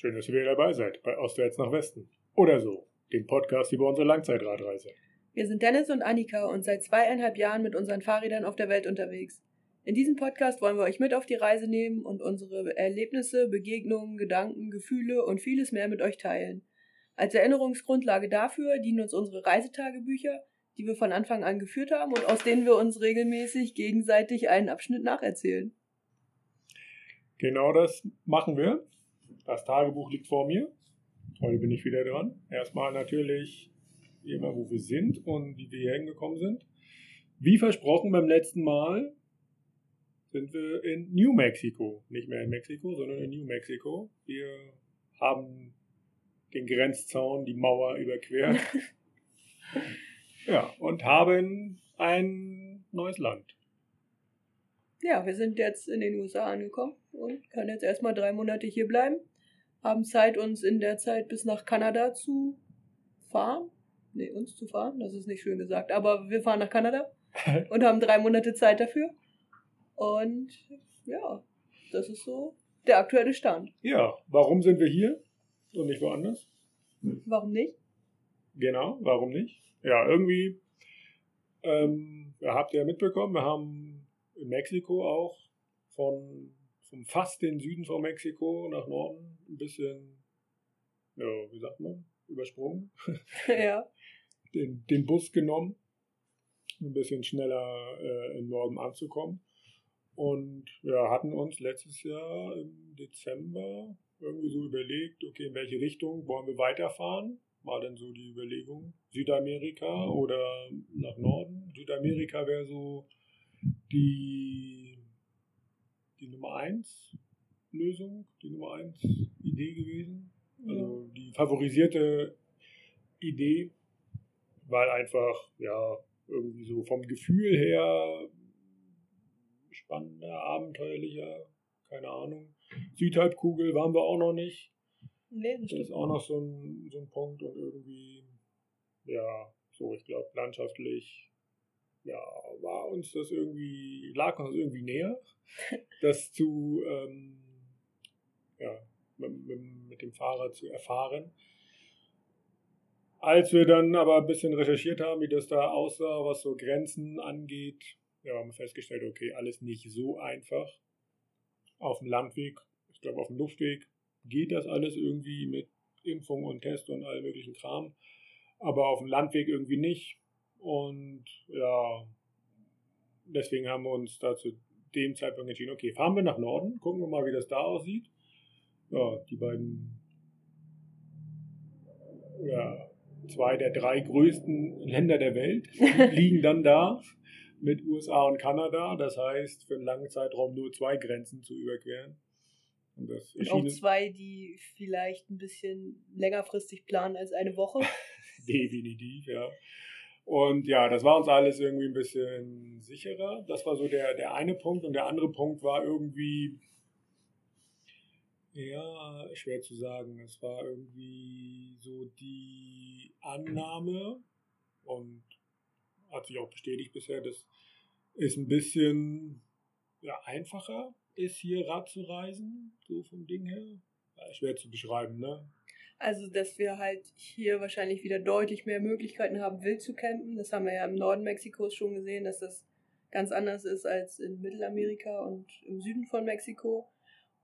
Schön, dass ihr wieder dabei seid bei Ostwärts nach Westen. Oder so, dem Podcast über unsere Langzeitradreise. Wir sind Dennis und Annika und seit zweieinhalb Jahren mit unseren Fahrrädern auf der Welt unterwegs. In diesem Podcast wollen wir euch mit auf die Reise nehmen und unsere Erlebnisse, Begegnungen, Gedanken, Gefühle und vieles mehr mit euch teilen. Als Erinnerungsgrundlage dafür dienen uns unsere Reisetagebücher, die wir von Anfang an geführt haben und aus denen wir uns regelmäßig gegenseitig einen Abschnitt nacherzählen. Genau das machen wir. Das Tagebuch liegt vor mir. Heute bin ich wieder dran. Erstmal natürlich wie immer, wo wir sind und wie wir hier hingekommen sind. Wie versprochen beim letzten Mal sind wir in New Mexico. Nicht mehr in Mexiko, sondern in New Mexico. Wir haben den Grenzzaun, die Mauer überquert. ja, und haben ein neues Land. Ja, wir sind jetzt in den USA angekommen und können jetzt erstmal drei Monate hier bleiben. Haben Zeit, uns in der Zeit bis nach Kanada zu fahren. Nee, uns zu fahren, das ist nicht schön gesagt, aber wir fahren nach Kanada und haben drei Monate Zeit dafür. Und ja, das ist so der aktuelle Stand. Ja, warum sind wir hier und nicht woanders? Warum nicht? Genau, warum nicht? Ja, irgendwie, ähm, habt ihr ja mitbekommen, wir haben in Mexiko auch von, fast den Süden von Mexiko nach Norden ein bisschen, ja, wie sagt man, übersprungen. ja. Den, den Bus genommen, ein bisschen schneller äh, im Norden anzukommen. Und ja, hatten uns letztes Jahr im Dezember irgendwie so überlegt, okay, in welche Richtung wollen wir weiterfahren? War dann so die Überlegung, Südamerika oder nach Norden? Südamerika wäre so die, die Nummer 1 Lösung, die Nummer 1 Idee gewesen. Also die favorisierte Idee, weil einfach, ja, irgendwie so vom Gefühl her spannender, abenteuerlicher, keine Ahnung. Südhalbkugel waren wir auch noch nicht. Nee, das, das ist auch noch so ein, so ein Punkt und irgendwie, ja, so, ich glaube, landschaftlich, ja, war uns das irgendwie, lag uns irgendwie näher, das zu, ähm, ja, mit, mit, dem Fahrrad zu erfahren. Als wir dann aber ein bisschen recherchiert haben, wie das da aussah, was so Grenzen angeht, ja, haben wir festgestellt, okay, alles nicht so einfach. Auf dem Landweg, ich glaube auf dem Luftweg geht das alles irgendwie mit Impfung und Test und all möglichen Kram, aber auf dem Landweg irgendwie nicht. Und ja, deswegen haben wir uns da zu dem Zeitpunkt entschieden, okay, fahren wir nach Norden, gucken wir mal, wie das da aussieht. Ja, die beiden, ja, zwei der drei größten Länder der Welt liegen dann da mit USA und Kanada. Das heißt, für einen langen Zeitraum nur zwei Grenzen zu überqueren. Und, das und auch zwei, die vielleicht ein bisschen längerfristig planen als eine Woche. Definitiv, ja. Und ja, das war uns alles irgendwie ein bisschen sicherer. Das war so der, der eine Punkt. Und der andere Punkt war irgendwie, ja, schwer zu sagen. Es war irgendwie so die Annahme und hat sich auch bestätigt bisher, dass es ein bisschen ja, einfacher ist, hier Rad zu reisen, so vom Ding her. Ja, schwer zu beschreiben, ne? Also, dass wir halt hier wahrscheinlich wieder deutlich mehr Möglichkeiten haben, wild zu campen. Das haben wir ja im Norden Mexikos schon gesehen, dass das ganz anders ist als in Mittelamerika und im Süden von Mexiko.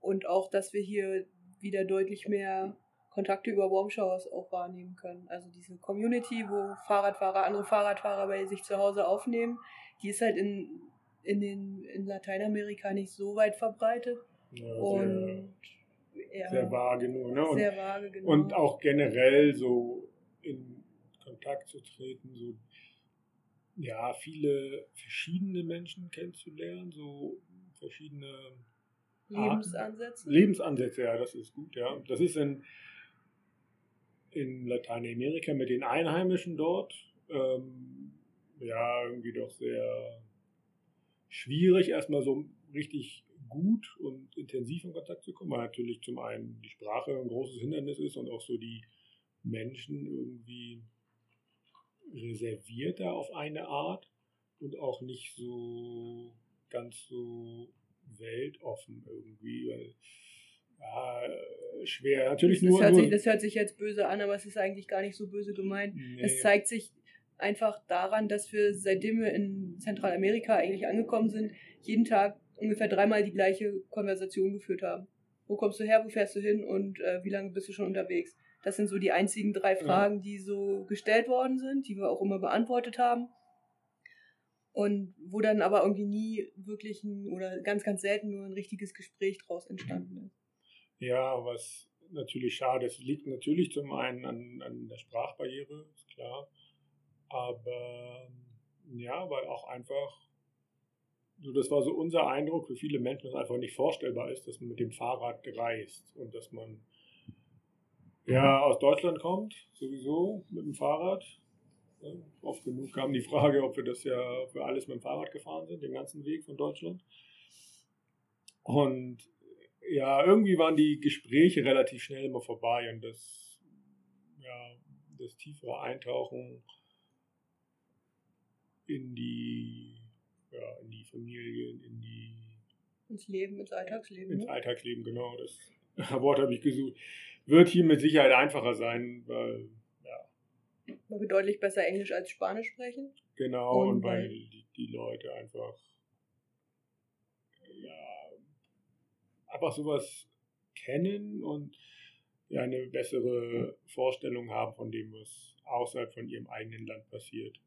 Und auch, dass wir hier wieder deutlich mehr Kontakte über Warm Showers auch wahrnehmen können. Also diese Community, wo Fahrradfahrer andere Fahrradfahrer bei sich zu Hause aufnehmen, die ist halt in, in, den, in Lateinamerika nicht so weit verbreitet. Ja, und ja, sehr vage nur. Ne? Und, sehr vage, genau. Und auch generell so in Kontakt zu treten, so ja, viele verschiedene Menschen kennenzulernen, so verschiedene Lebensansätze. Lebensansätze, ja, das ist gut, ja. Das ist in, in Lateinamerika mit den Einheimischen dort, ähm, ja, irgendwie doch sehr schwierig, erstmal so richtig gut und intensiv in Kontakt zu kommen, weil natürlich zum einen die Sprache ein großes Hindernis ist und auch so die Menschen irgendwie reservierter auf eine Art und auch nicht so ganz so weltoffen irgendwie, weil Ja, schwer. Natürlich das, nur. hört nur sich, das hört sich jetzt böse an, aber es ist eigentlich gar nicht so böse gemeint. Nee. Es zeigt sich einfach daran, dass wir, seitdem wir in Zentralamerika eigentlich angekommen sind, jeden Tag ungefähr dreimal die gleiche Konversation geführt haben. Wo kommst du her, wo fährst du hin und äh, wie lange bist du schon unterwegs? Das sind so die einzigen drei Fragen, die so gestellt worden sind, die wir auch immer beantwortet haben. Und wo dann aber irgendwie nie wirklich ein, oder ganz, ganz selten nur ein richtiges Gespräch draus entstanden ist. Ja, was natürlich schade ist. liegt natürlich zum einen an, an der Sprachbarriere, ist klar. Aber ja, weil auch einfach, so das war so unser Eindruck, für viele Menschen das einfach nicht vorstellbar ist, dass man mit dem Fahrrad reist und dass man ja aus Deutschland kommt, sowieso mit dem Fahrrad. Ja, oft genug kam die Frage, ob wir das ja für alles mit dem Fahrrad gefahren sind, den ganzen Weg von Deutschland. Und ja, irgendwie waren die Gespräche relativ schnell immer vorbei und das, ja, das tiefere Eintauchen in die, ja, in die Familien, in die Ins Leben, ins Alltagsleben. ins Ne? Alltagsleben, genau, das Wort habe ich gesucht, wird hier mit Sicherheit einfacher sein, weil, ja, Weil wir deutlich besser Englisch als Spanisch sprechen. genau, Und und, weil die, die Leute einfach, ja, einfach sowas kennen und ja, eine bessere Vorstellung haben von dem, was außerhalb von ihrem eigenen Land passiert.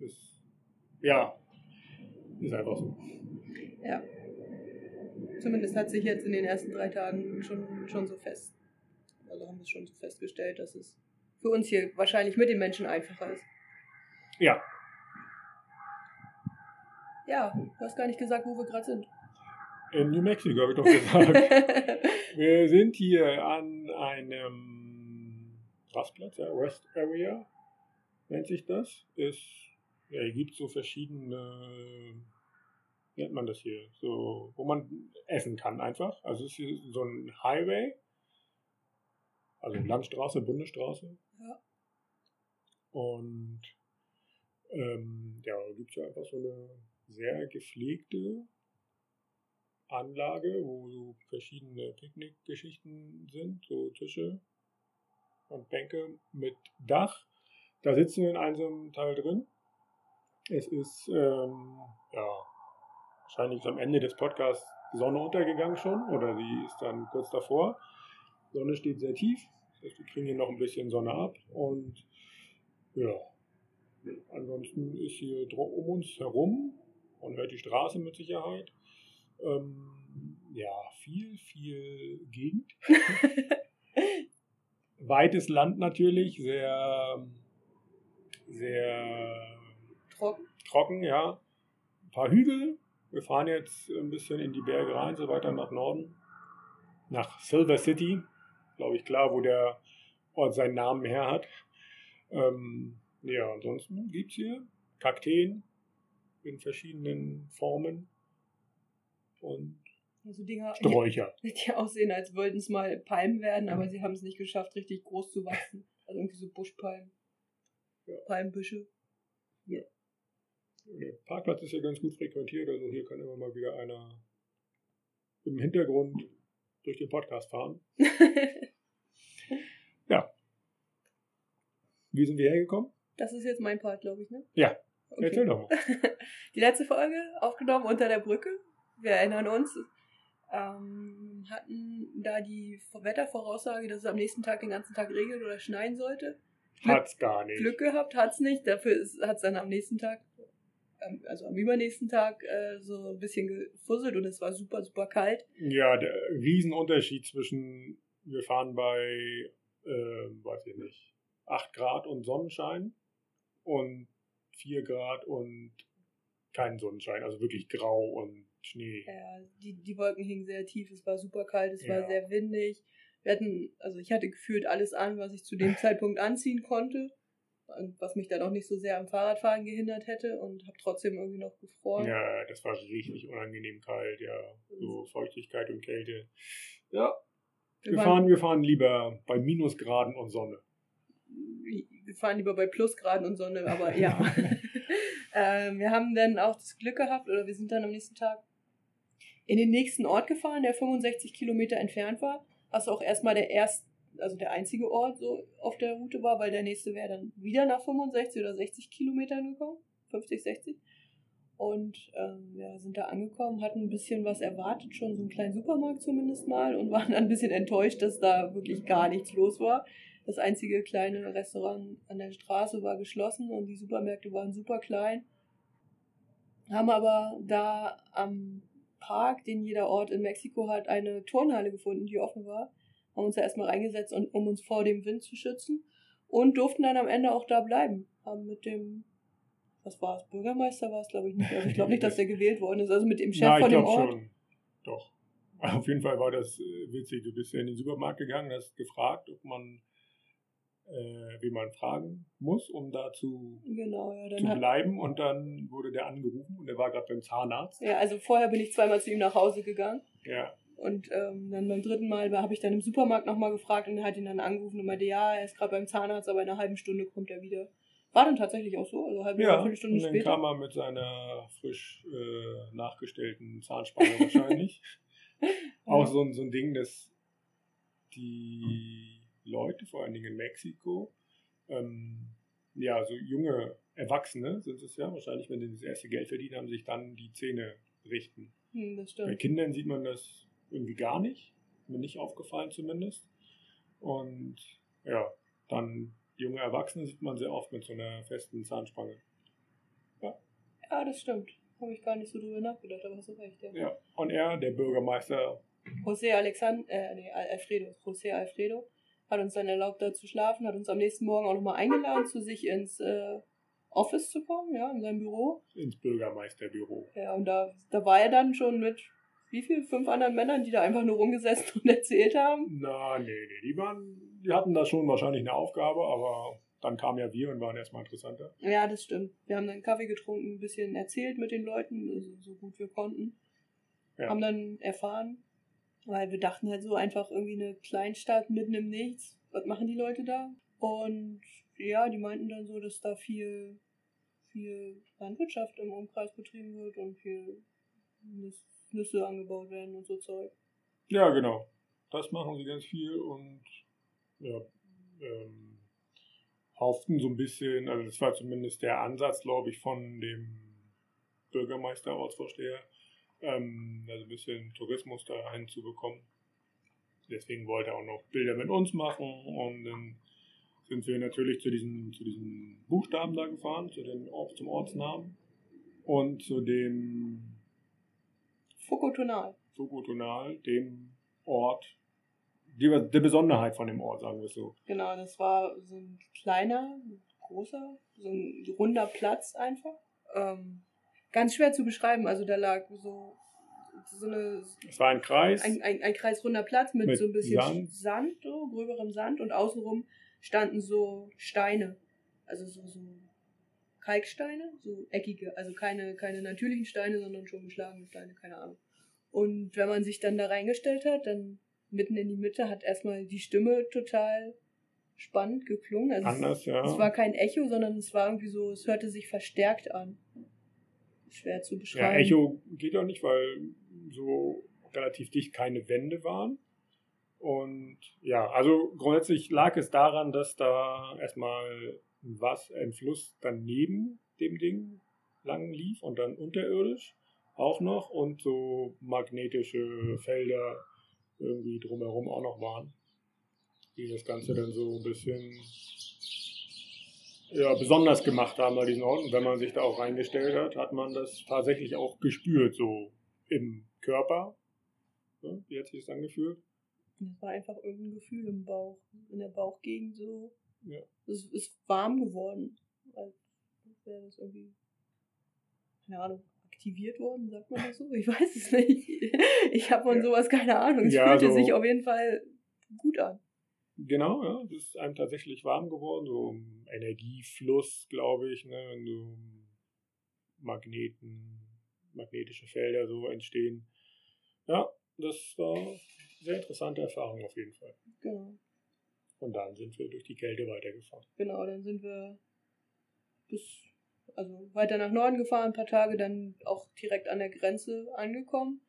Das, ja, ist einfach so. Ja. Zumindest hat sich jetzt in den ersten drei Tagen schon, schon so fest, also haben wir es schon so festgestellt, dass es für uns hier wahrscheinlich mit den Menschen einfacher ist. Ja, Ja, du hast gar nicht gesagt, wo wir gerade sind. in New Mexico habe ich doch gesagt. Wir sind hier an einem Rastplatz, ja, Rest Area nennt sich das. Ist, ja, hier gibt so verschiedene, wie nennt man das hier, so, wo man essen kann einfach. Also es ist hier so ein Highway, also Landstraße, Bundesstraße. Ja. Und ähm, ja, da gibt es ja einfach so eine sehr gepflegte Anlage, wo so verschiedene Picknickgeschichten sind, so Tische und Bänke mit Dach. Da sitzen wir in einem Teil drin. Es ist ähm, ja wahrscheinlich am Ende des Podcasts die Sonne untergegangen schon oder sie ist dann kurz davor. Die Sonne steht sehr tief, das heißt, wir kriegen hier noch ein bisschen Sonne ab und ja, ansonsten ist hier um uns herum, man hört die Straße mit Sicherheit, ähm, ja, viel, viel Gegend. Weites Land natürlich, sehr, sehr Trocken. trocken, ja. Ein paar Hügel. Wir fahren jetzt ein bisschen in die Berge rein, so weiter nach Norden. Nach Silver City. Glaube ich klar, wo der Ort seinen Namen her hat. Ähm, ja, ansonsten gibt es hier Kakteen in verschiedenen Formen und So Dinger, Sträucher. die aussehen, als wollten es mal Palmen werden, aber sie haben es nicht geschafft, richtig groß zu wachsen. Also irgendwie so Buschpalmen. Ja. Palmbüsche. Der Parkplatz ist ja ganz gut frequentiert, also hier kann immer mal wieder einer im Hintergrund durch den Podcast fahren. Wie sind wir hergekommen? das ist jetzt mein Part, glaube ich, ne? Ja, Okay. Erzähl doch mal. Die letzte Folge aufgenommen unter der Brücke. Wir erinnern uns. Ähm, hatten da die Wettervoraussage, dass es am nächsten Tag den ganzen Tag regnet oder schneien sollte. Hat's gar nicht. Glück gehabt, hat's nicht. Dafür hat es dann am nächsten Tag, also am übernächsten Tag, äh, so ein bisschen gefusselt und es war super, super kalt. Ja, der Riesenunterschied zwischen, wir fahren bei, ähm, weiß ich nicht, 8 Grad und Sonnenschein und 4 Grad und kein Sonnenschein, also wirklich grau und Schnee. Ja, die, die Wolken hingen sehr tief, es war super kalt, es war Ja. sehr windig. Wir hatten, also ich hatte gefühlt alles an, was ich zu dem Zeitpunkt anziehen konnte. Was mich dann auch nicht so sehr am Fahrradfahren gehindert hätte und habe trotzdem irgendwie noch gefroren. Ja, das war richtig unangenehm kalt, ja. So Feuchtigkeit und Kälte. Ja, wir waren- fahren, wir fahren lieber bei Minusgraden und Sonne. wir fahren lieber bei Plusgraden und Sonne, aber ja. ähm, wir haben dann auch das Glück gehabt, oder wir sind dann am nächsten Tag in den nächsten Ort gefahren, der 65 Kilometer entfernt war, was auch erstmal der erste, also der einzige Ort so auf der Route war, weil der nächste wäre dann wieder nach 65 oder 60 Kilometern gekommen. 50, 60. Und ähm, ja, sind da angekommen, hatten ein bisschen was erwartet, schon so einen kleinen Supermarkt zumindest mal und waren dann ein bisschen enttäuscht, dass da wirklich gar nichts los war. Das einzige kleine Restaurant an der Straße war geschlossen und die Supermärkte waren super klein. Haben aber da am Park, den jeder Ort in Mexiko hat, eine Turnhalle gefunden, die offen war. Haben uns da erstmal reingesetzt, um uns vor dem Wind zu schützen. Und durften dann am Ende auch da bleiben. Haben mit dem, was war es, Bürgermeister war es, glaube ich nicht. Also ich glaube nicht, dass der gewählt worden ist. Also mit dem Chef ich von dem Ort. schon. Doch. Auf jeden Fall war das äh, witzig. Du bist ja in den Supermarkt gegangen, hast gefragt, ob man, äh, wie man fragen muss, um da zu, Genau, ja. Zu bleiben. Und dann wurde der angerufen und der war gerade beim Zahnarzt. ja, also vorher bin ich zweimal zu ihm nach Hause gegangen. Ja. Und ähm, dann beim dritten Mal habe ich dann im Supermarkt nochmal gefragt und er hat ihn dann angerufen und meinte, ja, er ist gerade beim Zahnarzt, aber in einer halben Stunde kommt er wieder. War dann tatsächlich auch so, also eine halbe Ja, und Stunde dann später. kam er mit seiner frisch äh, nachgestellten Zahnspange wahrscheinlich. Auch so, ein- so ein Ding, dass die Leute, vor allen Dingen in Mexiko, ähm, ja, so junge Erwachsene sind es ja, wahrscheinlich, wenn sie das erste Geld verdienen, haben sich dann die Zähne richten. Hm, Bei. Kindern sieht man das irgendwie gar nicht, mir nicht aufgefallen zumindest. Und ja, dann junge Erwachsene sieht man sehr oft mit so einer festen Zahnspange. Ja, das stimmt. Habe ich gar nicht so drüber nachgedacht, aber hast du recht, ja. Ja, und er, der Bürgermeister, José Alexander, äh, nee, Al- Alfredo, José Alfredo, hat uns dann erlaubt, da zu schlafen, hat uns am nächsten Morgen auch nochmal eingeladen, zu sich ins äh, Office zu kommen, ja, in sein Büro. ins Bürgermeisterbüro. Ja, und da, da war er dann schon mit wie viel? Fünf anderen Männern, die da einfach nur rumgesessen und erzählt haben. Na, nee, nee, die waren, die hatten da schon wahrscheinlich eine Aufgabe, aber dann kamen ja wir und waren erstmal interessanter. Ja, das stimmt. Wir haben dann Kaffee getrunken, ein bisschen erzählt mit den Leuten, also so gut wir konnten. Ja. Haben dann erfahren, weil wir dachten halt so einfach irgendwie eine Kleinstadt mitten im Nichts. Was machen die Leute da? Und ja, die meinten dann so, dass da viel, viel Landwirtschaft im Umkreis betrieben wird und viel Nüsse angebaut werden und so Zeug. Ja, genau. Das machen sie ganz viel und ja, ähm, hofften so ein bisschen, also das war zumindest der Ansatz, glaube ich, von dem Bürgermeister, Ortsvorsteher, ähm, also ein bisschen Tourismus da reinzubekommen. Deswegen wollte er auch noch Bilder mit uns machen und dann sind wir natürlich zu diesen, zu diesen Buchstaben da gefahren, zu Ort- zum Ortsnamen und zu dem Fokotonal. Sokotonal, dem Ort, die, der Besonderheit von dem Ort, sagen wir es so. Genau, das war so ein kleiner, großer, so ein runder Platz einfach. Ähm, ganz schwer zu beschreiben. Also da lag so, so eine, Es war ein Kreis, ein, ein, ein kreisrunder Platz mit, Mit so ein bisschen Sand. Sand, so gröberem Sand und außenrum standen so Steine. Also so, so Kalksteine, so eckige, also keine, keine natürlichen Steine, sondern schon geschlagene Steine, keine Ahnung. Und wenn man sich dann da reingestellt hat, dann mitten in die Mitte hat erstmal die Stimme total spannend geklungen. Also es- anders, ja. es war kein Echo, sondern es war irgendwie so, es hörte sich verstärkt an. Schwer zu ja, beschreiben. Echo geht auch nicht, weil so relativ dicht keine Wände waren. Und ja, also grundsätzlich lag es daran, dass da erstmal was, ein Fluss dann neben dem Ding lang lief und dann unterirdisch auch noch und so magnetische Felder irgendwie drumherum auch noch waren, die das Ganze dann so ein bisschen ja, besonders gemacht haben bei diesen Orten. Wenn man sich da auch reingestellt hat, hat man das tatsächlich auch gespürt, so im Körper. Ja, wie hat sich das angefühlt? Das war einfach irgendein Gefühl im Bauch, in der Bauchgegend so. Ja. Es ist warm geworden. Als wäre das irgendwie, keine Ahnung, aktiviert worden, sagt man das so? Ich weiß es nicht. Ich habe von Ja. sowas keine Ahnung. Es Ja, fühlte so- sich auf jeden Fall gut an. Genau, ja, es ist einem tatsächlich warm geworden, so ein Energiefluss, glaube ich, ne, wenn so Magneten, magnetische Felder so entstehen. Ja, das war eine sehr interessante Erfahrung auf jeden Fall. Genau. Und dann sind wir durch die Kälte weitergefahren. Genau, dann sind wir bis, also weiter nach Norden gefahren, ein paar Tage, dann auch direkt an der Grenze angekommen.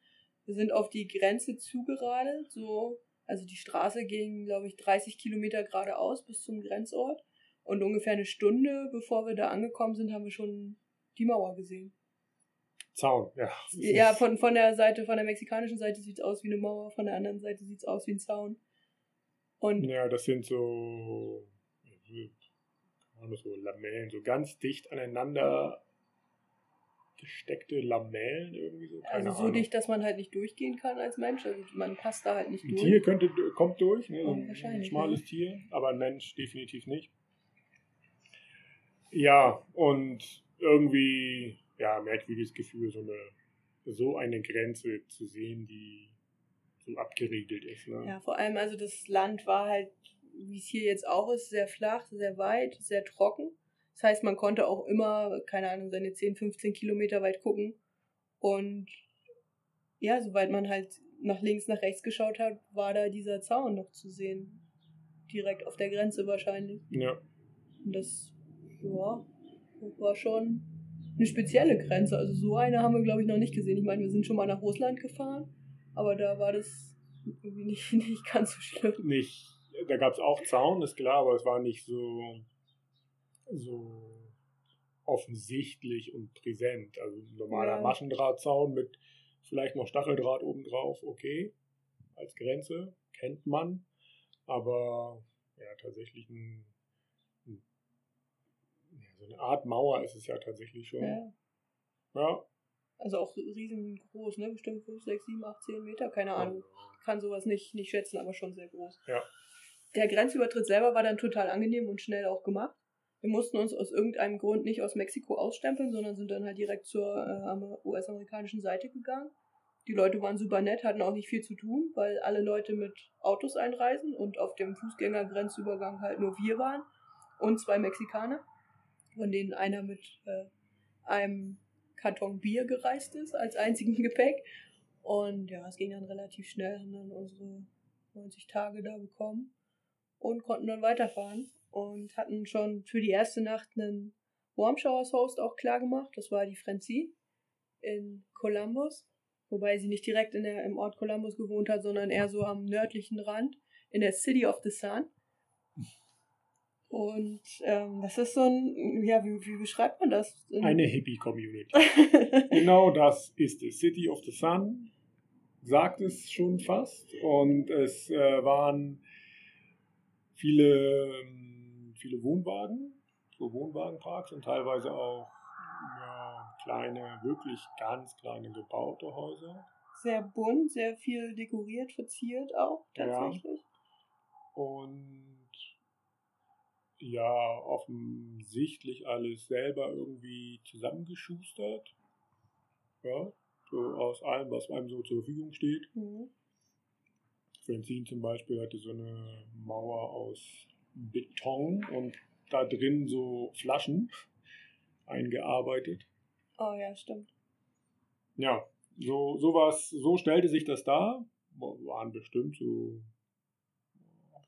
Wir sind auf die Grenze zugeradelt, so, also die Straße ging, glaube ich, 30 Kilometer geradeaus bis zum Grenzort. Und ungefähr eine Stunde, bevor wir da angekommen sind, haben wir schon die Mauer gesehen. Zaun, ja. Ja, von, von der Seite, von der mexikanischen Seite sieht es aus wie eine Mauer, von der anderen Seite sieht es aus wie ein Zaun. Und ja, das sind so, so Lamellen, so ganz dicht aneinander gesteckte Lamellen irgendwie so. Keine also so Ahnung. dicht, dass man halt nicht durchgehen kann als Mensch. Also man passt da halt nicht ein durch. Ein Tier könnte, kommt durch, ne? so ein, ein schmales ja. Tier, aber ein Mensch definitiv nicht. Ja, und irgendwie, ja, merkwürdiges Gefühl, so eine, so eine Grenze zu sehen, die so abgeriegelt ist. Ne? Ja, vor allem, also das Land war halt, wie es hier jetzt auch ist, sehr flach, sehr weit, sehr trocken. Das heißt, man konnte auch immer, keine Ahnung, seine 10, 15 Kilometer weit gucken. Und ja, soweit man halt nach links, nach rechts geschaut hat, war da dieser Zaun noch zu sehen. Direkt auf der Grenze wahrscheinlich. Ja. Und das, ja, das war schon eine spezielle Grenze. Also so eine haben wir, glaube ich, noch nicht gesehen. Ich meine, wir sind schon mal nach Russland gefahren, aber da war das irgendwie nicht, nicht ganz so schlimm. Nicht. Da gab es auch Zaun, ist klar, aber es war nicht so so offensichtlich und präsent. Also ein normaler ja. Maschendrahtzaun mit vielleicht noch Stacheldraht obendrauf, okay, als Grenze, kennt man. Aber ja, tatsächlich ein, ein, ja, so eine Art Mauer ist es ja tatsächlich schon. Ja. ja. Also auch riesengroß, ne? Bestimmt 5, 6, 7, 8, 10 Meter, keine Ahnung. Kann sowas nicht, nicht schätzen, aber schon sehr groß. Ja. Der Grenzübertritt selber war dann total angenehm und schnell auch gemacht. Wir mussten uns aus irgendeinem Grund nicht aus Mexiko ausstempeln, sondern sind dann halt direkt zur äh, US-amerikanischen Seite gegangen. Die Leute waren super nett, hatten auch nicht viel zu tun, weil alle Leute mit Autos einreisen und auf dem Fußgängergrenzübergang halt nur wir waren und zwei Mexikaner, von denen einer mit äh, einem Karton Bier gereist ist als einzigen Gepäck. Und ja, es ging dann relativ schnell, haben dann unsere 90 Tage da bekommen und konnten dann weiterfahren und hatten schon für die erste Nacht einen Warm Showers Host auch klar gemacht. Das war die Francie in Columbus, wobei sie nicht direkt in der, im Ort Columbus gewohnt hat, sondern eher so am nördlichen Rand in der City of the Sun. Und ähm, das ist so ein, ja, wie, wie beschreibt man das? Eine Hippie-Community. genau das ist es. City of the Sun sagt es schon fast. Und es äh, waren viele ähm, viele Wohnwagen, so Wohnwagenparks und teilweise auch ja, kleine, wirklich ganz kleine gebaute Häuser. Sehr bunt, sehr viel dekoriert, verziert auch tatsächlich. Ja. Und ja, offensichtlich alles selber irgendwie zusammengeschustert. Ja, so aus allem, was einem so zur Verfügung steht. Mhm. Francine zum Beispiel hatte so eine Mauer aus Beton und da drin so Flaschen eingearbeitet. Oh ja, stimmt. Ja, so sowas, so stellte sich das dar. Waren bestimmt so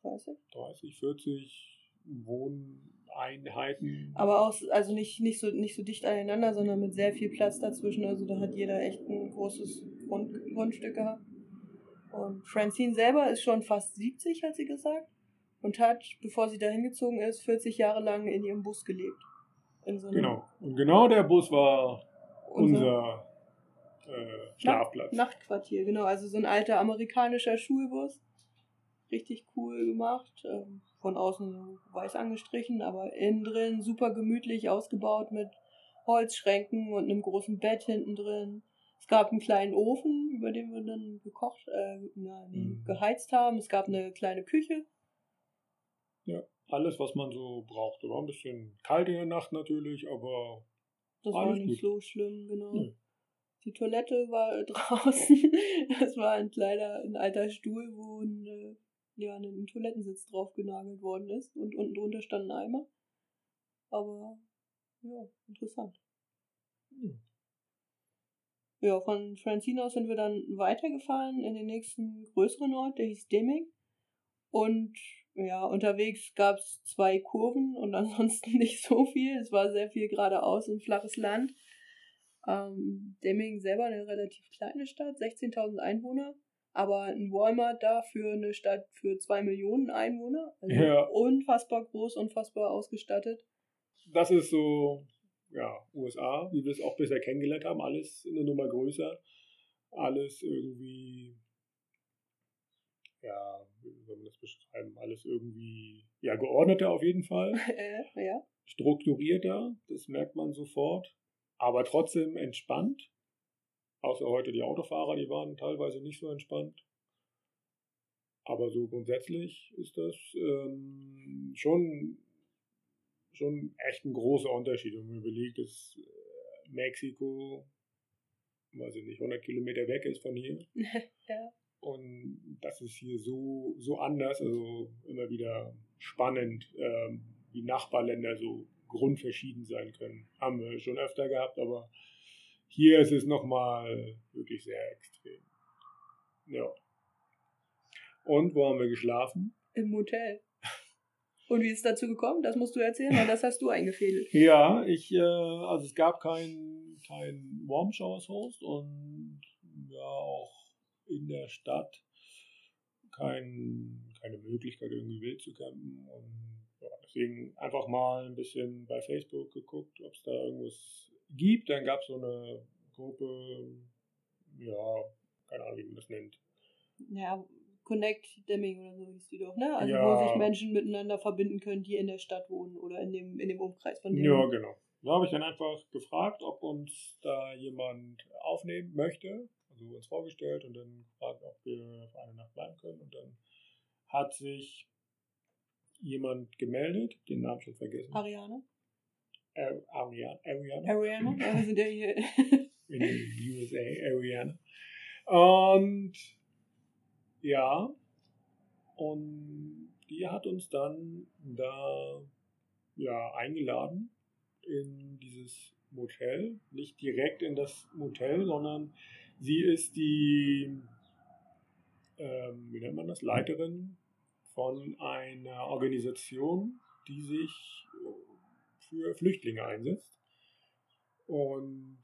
30, 30 40 Wohneinheiten. Aber auch, also nicht, nicht, so, nicht so dicht aneinander, sondern mit sehr viel Platz dazwischen. Also da hat jeder echt ein großes Grund, Grundstück gehabt. Und Francine selber ist schon fast 70, hat sie gesagt und hat, bevor sie da hingezogen ist, 40 Jahre lang in ihrem Bus gelebt. So genau. Und genau der Bus war unser, unser äh, Schlafplatz. Nacht Nachtquartier, genau. Also so ein alter amerikanischer Schulbus. Richtig cool gemacht. Ähm, von außen weiß angestrichen, aber innen drin super gemütlich ausgebaut mit Holzschränken und einem großen Bett hinten drin. Es gab einen kleinen Ofen, über den wir dann gekocht, äh, na, mhm. geheizt haben. Es gab eine kleine Küche ja, alles, was man so braucht. War ein bisschen kalt in der Nacht natürlich, aber. Das war nicht gut. so schlimm, genau. Ja. Die Toilette war draußen. Das war ein kleiner, ein alter Stuhl, wo ein, äh, ja, ein Toilettensitz drauf genagelt worden ist und unten drunter stand ein Eimer. Aber ja, interessant. Ja. Ja, von Francine aus sind wir dann weitergefahren in den nächsten größeren Ort, der hieß Deming. Und ja, unterwegs gab es zwei Kurven und ansonsten nicht so viel. Es war sehr viel geradeaus und flaches Land. Ähm, Deming selber eine relativ kleine Stadt, 16.000 Einwohner, aber ein Walmart da für eine Stadt für 2 Millionen Einwohner. Also Ja. unfassbar groß, unfassbar ausgestattet. Das ist so, ja, USA, wie wir es auch bisher kennengelernt haben, alles eine Nummer größer, alles irgendwie, ja, wie soll man das beschreiben, alles irgendwie, ja, geordneter auf jeden Fall. äh, ja. strukturierter, das merkt man sofort, aber trotzdem entspannt. Außer heute die Autofahrer, die waren teilweise nicht so entspannt. Aber so grundsätzlich ist das ähm, schon, schon echt ein großer Unterschied. Wenn man überlegt, dass äh, Mexiko, weiß ich nicht, 100 Kilometer weg ist von hier. ja. Und das ist hier so, so anders, also immer wieder spannend, ähm, wie Nachbarländer so grundverschieden sein können. Haben wir schon öfter gehabt, aber hier ist es nochmal wirklich sehr extrem. Ja. Und wo haben wir geschlafen? Im Motel. Und wie ist es dazu gekommen? Das musst du erzählen, weil das hast du eingefädelt. Ja, ich, äh, also es gab kein, kein Warm Showers Host und ja auch in der Stadt kein, keine Möglichkeit irgendwie wild zu campen und ja, deswegen einfach mal ein bisschen bei Facebook geguckt, ob es da irgendwas gibt. Dann gab es so eine Gruppe, ja, keine Ahnung, wie man das nennt. Ja, Connect Demming oder so hieß die doch, ne? Also Ja. wo sich Menschen miteinander verbinden können, die in der Stadt wohnen oder in dem, in dem Umkreis von denen. Ja, genau. Da habe ich dann einfach gefragt, ob uns da jemand aufnehmen möchte. Also uns vorgestellt und dann gefragt, ob wir für eine Nacht bleiben können. Und dann hat sich jemand gemeldet, den Namen schon vergessen. Ariane? Ar- Ariana, Ariana Ariane? Ja, wir sind ja hier. in den USA, Ariana. Und ja, und die hat uns dann da ja, eingeladen in dieses Motel. Nicht direkt in das Motel, sondern sie ist die, ähm, wie nennt man das, Leiterin von einer Organisation, die sich für Flüchtlinge einsetzt. Und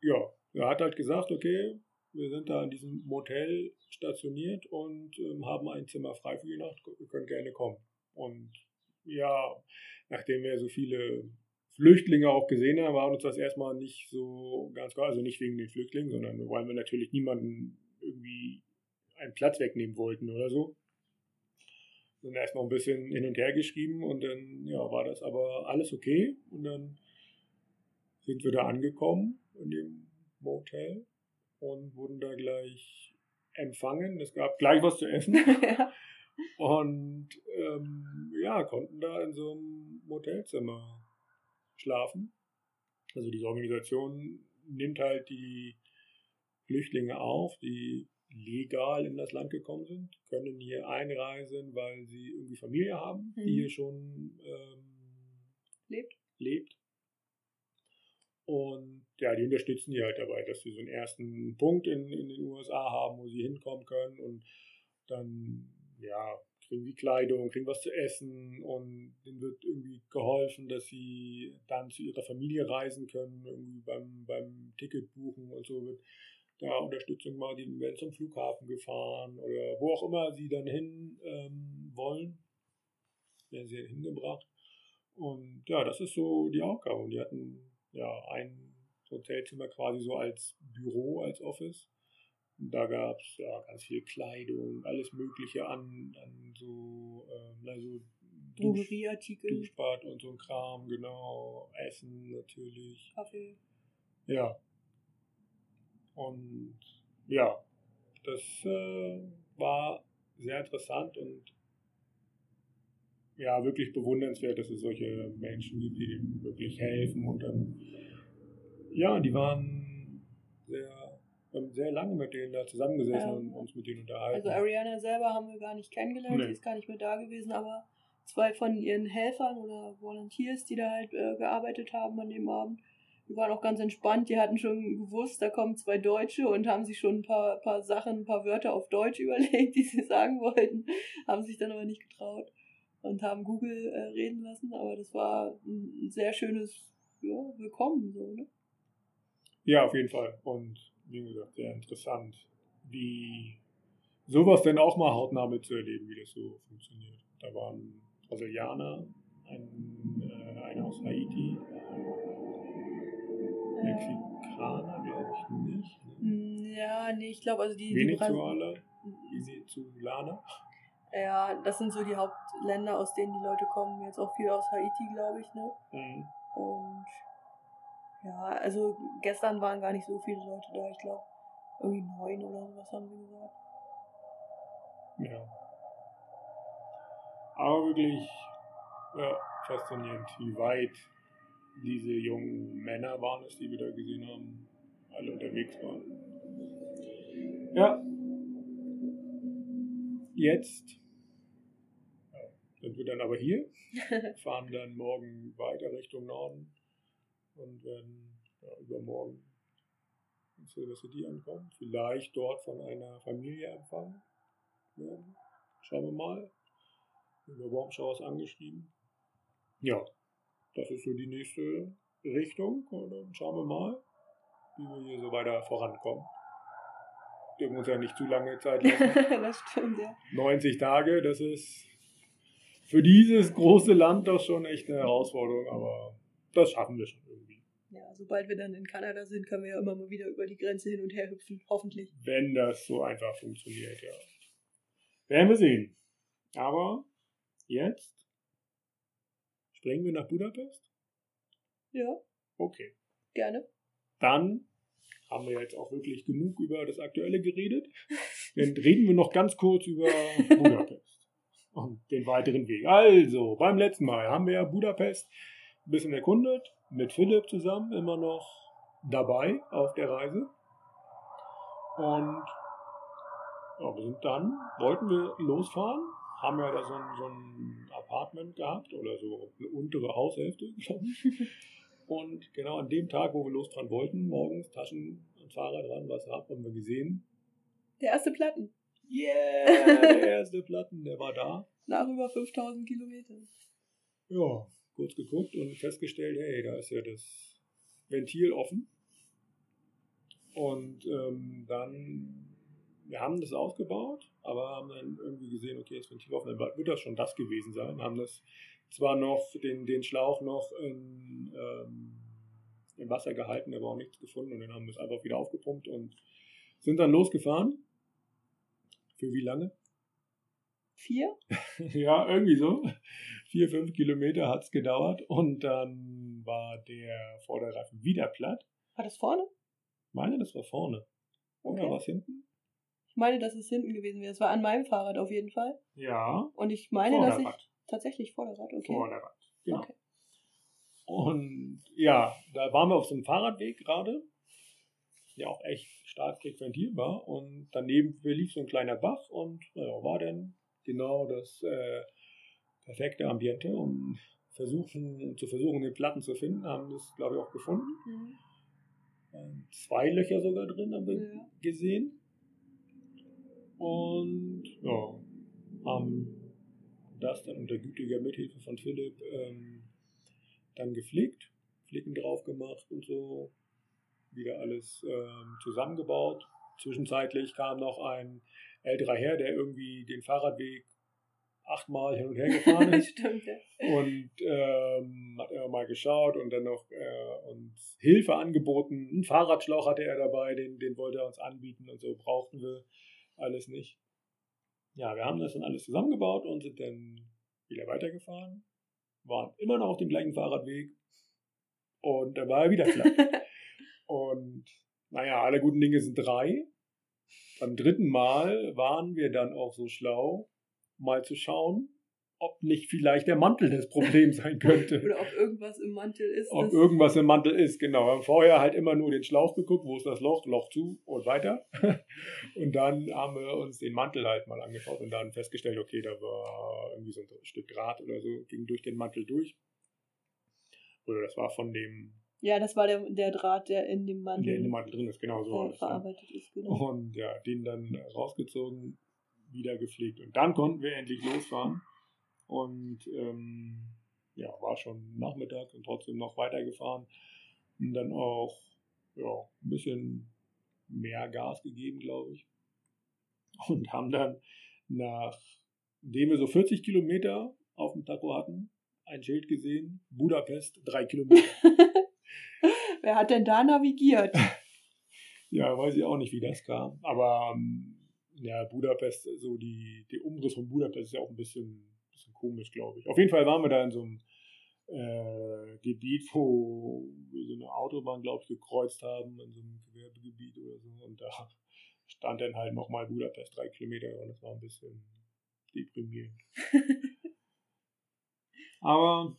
ja, er hat halt gesagt, okay, wir sind da in diesem Motel stationiert und ähm, haben ein Zimmer frei für die Nacht, ihr könnt gerne kommen. Und ja, nachdem wir so viele Flüchtlinge auch gesehen haben, war uns das erstmal nicht so ganz klar, also nicht wegen den Flüchtlingen, sondern weil wir natürlich niemanden irgendwie einen Platz wegnehmen wollten oder so. Dann erst noch ein bisschen hin und her geschrieben und dann ja, war das aber alles okay und dann sind wir da angekommen in dem Motel und wurden da gleich empfangen. Es gab gleich was zu essen ja. und ähm, ja, konnten da in so einem Motelzimmer schlafen. Also diese Organisation nimmt halt die Flüchtlinge auf, die legal in das Land gekommen sind, können hier einreisen, weil sie irgendwie Familie haben, die Mhm. hier schon ähm, Lebt. lebt. Und ja, die unterstützen die halt dabei, dass sie so einen ersten Punkt in, in den USA haben, wo sie hinkommen können und dann, ja, kriegen sie Kleidung, kriegen was zu essen und denen wird irgendwie geholfen, dass sie dann zu ihrer Familie reisen können, irgendwie beim, beim Ticket buchen und so wird da Unterstützung mal, die werden zum Flughafen gefahren oder wo auch immer sie dann hin ähm, wollen, werden sie hingebracht. Und ja, das ist so die Aufgabe. Und die hatten ja ein Hotelzimmer quasi so als Büro, als Office. Und da gab es ja ganz viel Kleidung, alles Mögliche an, an so, ähm, also Dusch, Duschbad und so ein Kram, genau. Essen natürlich. Kaffee. Ja. Und ja, das äh, war sehr interessant und ja, wirklich bewundernswert, dass es solche Menschen gibt, die dem wirklich helfen und dann, ja, die waren sehr, haben sehr lange mit denen da zusammengesessen Ja. und uns mit denen unterhalten. Also Ariana selber haben wir gar nicht kennengelernt, Nee. sie ist gar nicht mehr da gewesen, aber zwei von ihren Helfern oder Volunteers, die da halt äh, gearbeitet haben an dem Abend, die waren auch ganz entspannt, die hatten schon gewusst, da kommen zwei Deutsche und haben sich schon ein paar, paar Sachen, ein paar Wörter auf Deutsch überlegt, die sie sagen wollten, haben sich dann aber nicht getraut und haben Google äh, reden lassen, aber das war ein, sehr schönes ja, Willkommen so, ne? Ja, auf jeden Fall. Und wie gesagt, sehr interessant, wie sowas denn auch mal hautnah mitzuerleben, wie das so funktioniert. Da waren Brasilianer, ein, äh, einer aus Haiti, Mexikaner, glaube ich nicht. Mm, Ja, nee, ich glaube, also die. die Venezuela, Venezuelaner. Ja, das sind so die Hauptländer, aus denen die Leute kommen. Jetzt auch viel aus Haiti, glaube ich, ne? Mhm. Und ja, also gestern waren gar nicht so viele Leute da. Ich glaube, irgendwie neun oder sowas haben sie gesagt. Ja. Aber wirklich ja, faszinierend, wie weit diese jungen Männer waren es, die wir da gesehen haben, alle unterwegs waren. Ja. Jetzt ja, sind wir dann aber hier, fahren dann morgen weiter Richtung Norden und werden ja, übermorgen in Silver City ankommen. Vielleicht dort von einer Familie empfangen werden. Schauen wir mal. Über Warmshowers angeschrieben. Ja, das ist so die nächste Richtung. Und dann schauen wir mal, wie wir hier so weiter vorankommen. Dürfen uns ja nicht zu lange Zeit lassen. das stimmt, ja. 90 Tage, das ist für dieses große Land doch schon echt eine Herausforderung, aber das schaffen wir schon irgendwie. Ja, sobald wir dann in Kanada sind, können wir ja immer mal wieder über die Grenze hin und her hüpfen, hoffentlich. Wenn das so einfach funktioniert, ja. Werden wir sehen. Aber jetzt springen wir nach Budapest. Ja, Okay. gerne. Dann haben wir jetzt auch wirklich genug über das Aktuelle geredet. Dann reden wir noch ganz kurz über Budapest und den weiteren Weg. Also, beim letzten Mal haben wir ja Budapest ein bisschen erkundet, mit Philipp zusammen, immer noch dabei auf der Reise. Und ja, wir sind dann, wollten wir losfahren, haben ja da so ein, so ein Apartment gehabt oder so eine untere Haushälfte, glaube ich. Und genau an dem Tag, wo wir losfahren wollten, morgens Taschen und Fahrrad dran, was ab, haben wir gesehen. Der erste Platten. Yeah, der erste Platten, der war da. Nach über 5000 Kilometern. Ja, kurz geguckt und festgestellt, hey, da ist ja das Ventil offen. Und ähm, dann, wir haben das ausgebaut, aber haben dann irgendwie gesehen, okay, das Ventil offen, dann wird das schon das gewesen sein. Haben das zwar noch, den, den Schlauch noch in, ähm, im Wasser gehalten, aber auch nichts gefunden und dann haben wir es einfach wieder aufgepumpt und sind dann losgefahren. Für wie lange? Vier? ja, irgendwie so. Vier, fünf Kilometer hat es gedauert und dann war der Vorderreifen wieder platt. War das vorne? Ich meine, das war vorne. Oder Okay. was hinten? Ich meine, dass es hinten gewesen wäre. Es war an meinem Fahrrad auf jeden Fall. Ja, Und ich meine, dass ich tatsächlich Vorderrad, okay. Vorderrad. Genau. Okay. Und ja, da waren wir auf so einem Fahrradweg gerade, der auch echt stark frequentiert war. Und daneben lief so ein kleiner Bach und naja, war dann genau das äh, perfekte Ambiente, um versuchen, zu versuchen, den Platten zu finden. Haben das, glaube ich, auch gefunden. Mhm. Ähm, Zwei Löcher sogar drin haben wir Ja. gesehen. Und ja, haben das dann unter gütiger Mithilfe von Philipp ähm, dann gepflegt, Flicken drauf gemacht und so, wieder alles ähm, zusammengebaut. Zwischenzeitlich kam noch ein älterer Herr, der irgendwie den Fahrradweg achtmal hin und her gefahren ist Stimmt, ja. und ähm, hat er mal geschaut und dann noch äh, uns Hilfe angeboten. Einen Fahrradschlauch hatte er dabei, den, den wollte er uns anbieten und so brauchten wir alles nicht. Ja, wir haben das dann alles zusammengebaut und sind dann wieder weitergefahren, waren immer noch auf dem gleichen Fahrradweg und da war er wieder platt. und naja, alle guten Dinge sind drei. Beim dritten Mal waren wir dann auch so schlau, mal zu schauen, ob nicht vielleicht der Mantel das Problem sein könnte. Oder ob irgendwas im Mantel ist. ob irgendwas im Mantel ist, genau. Wir haben vorher halt immer nur den Schlauch geguckt, wo ist das Loch, Loch zu und weiter. Und dann haben wir uns den Mantel halt mal angeschaut und dann festgestellt, okay, da war irgendwie so ein Stück Draht oder so, ging durch den Mantel durch. Oder das war von dem, ja, das war der, der Draht, der in dem der Mantel in dem Mantel drin ist, genau so. äh, verarbeitet ist. Genau. Und ja, den dann rausgezogen, wieder gepflegt. Und dann konnten wir endlich losfahren. Und ähm, ja, war schon Nachmittag und trotzdem noch weitergefahren. Und dann auch ja, ein bisschen mehr Gas gegeben, glaube ich. Und haben dann, nachdem wir so 40 Kilometer auf dem Tacho hatten, ein Schild gesehen, Budapest, drei Kilometer. Wer hat denn da navigiert? ja, weiß ich auch nicht, wie das kam. Aber ähm, ja, Budapest, so die, der Umriss von Budapest ist ja auch ein bisschen, bisschen komisch, glaube ich. Auf jeden Fall waren wir da in so einem äh, Gebiet, wo wir so eine Autobahn, glaube ich, gekreuzt haben, in so einem Gewerbegebiet oder so. Und da stand dann halt nochmal Budapest drei Kilometer und das war ein bisschen deprimierend. Aber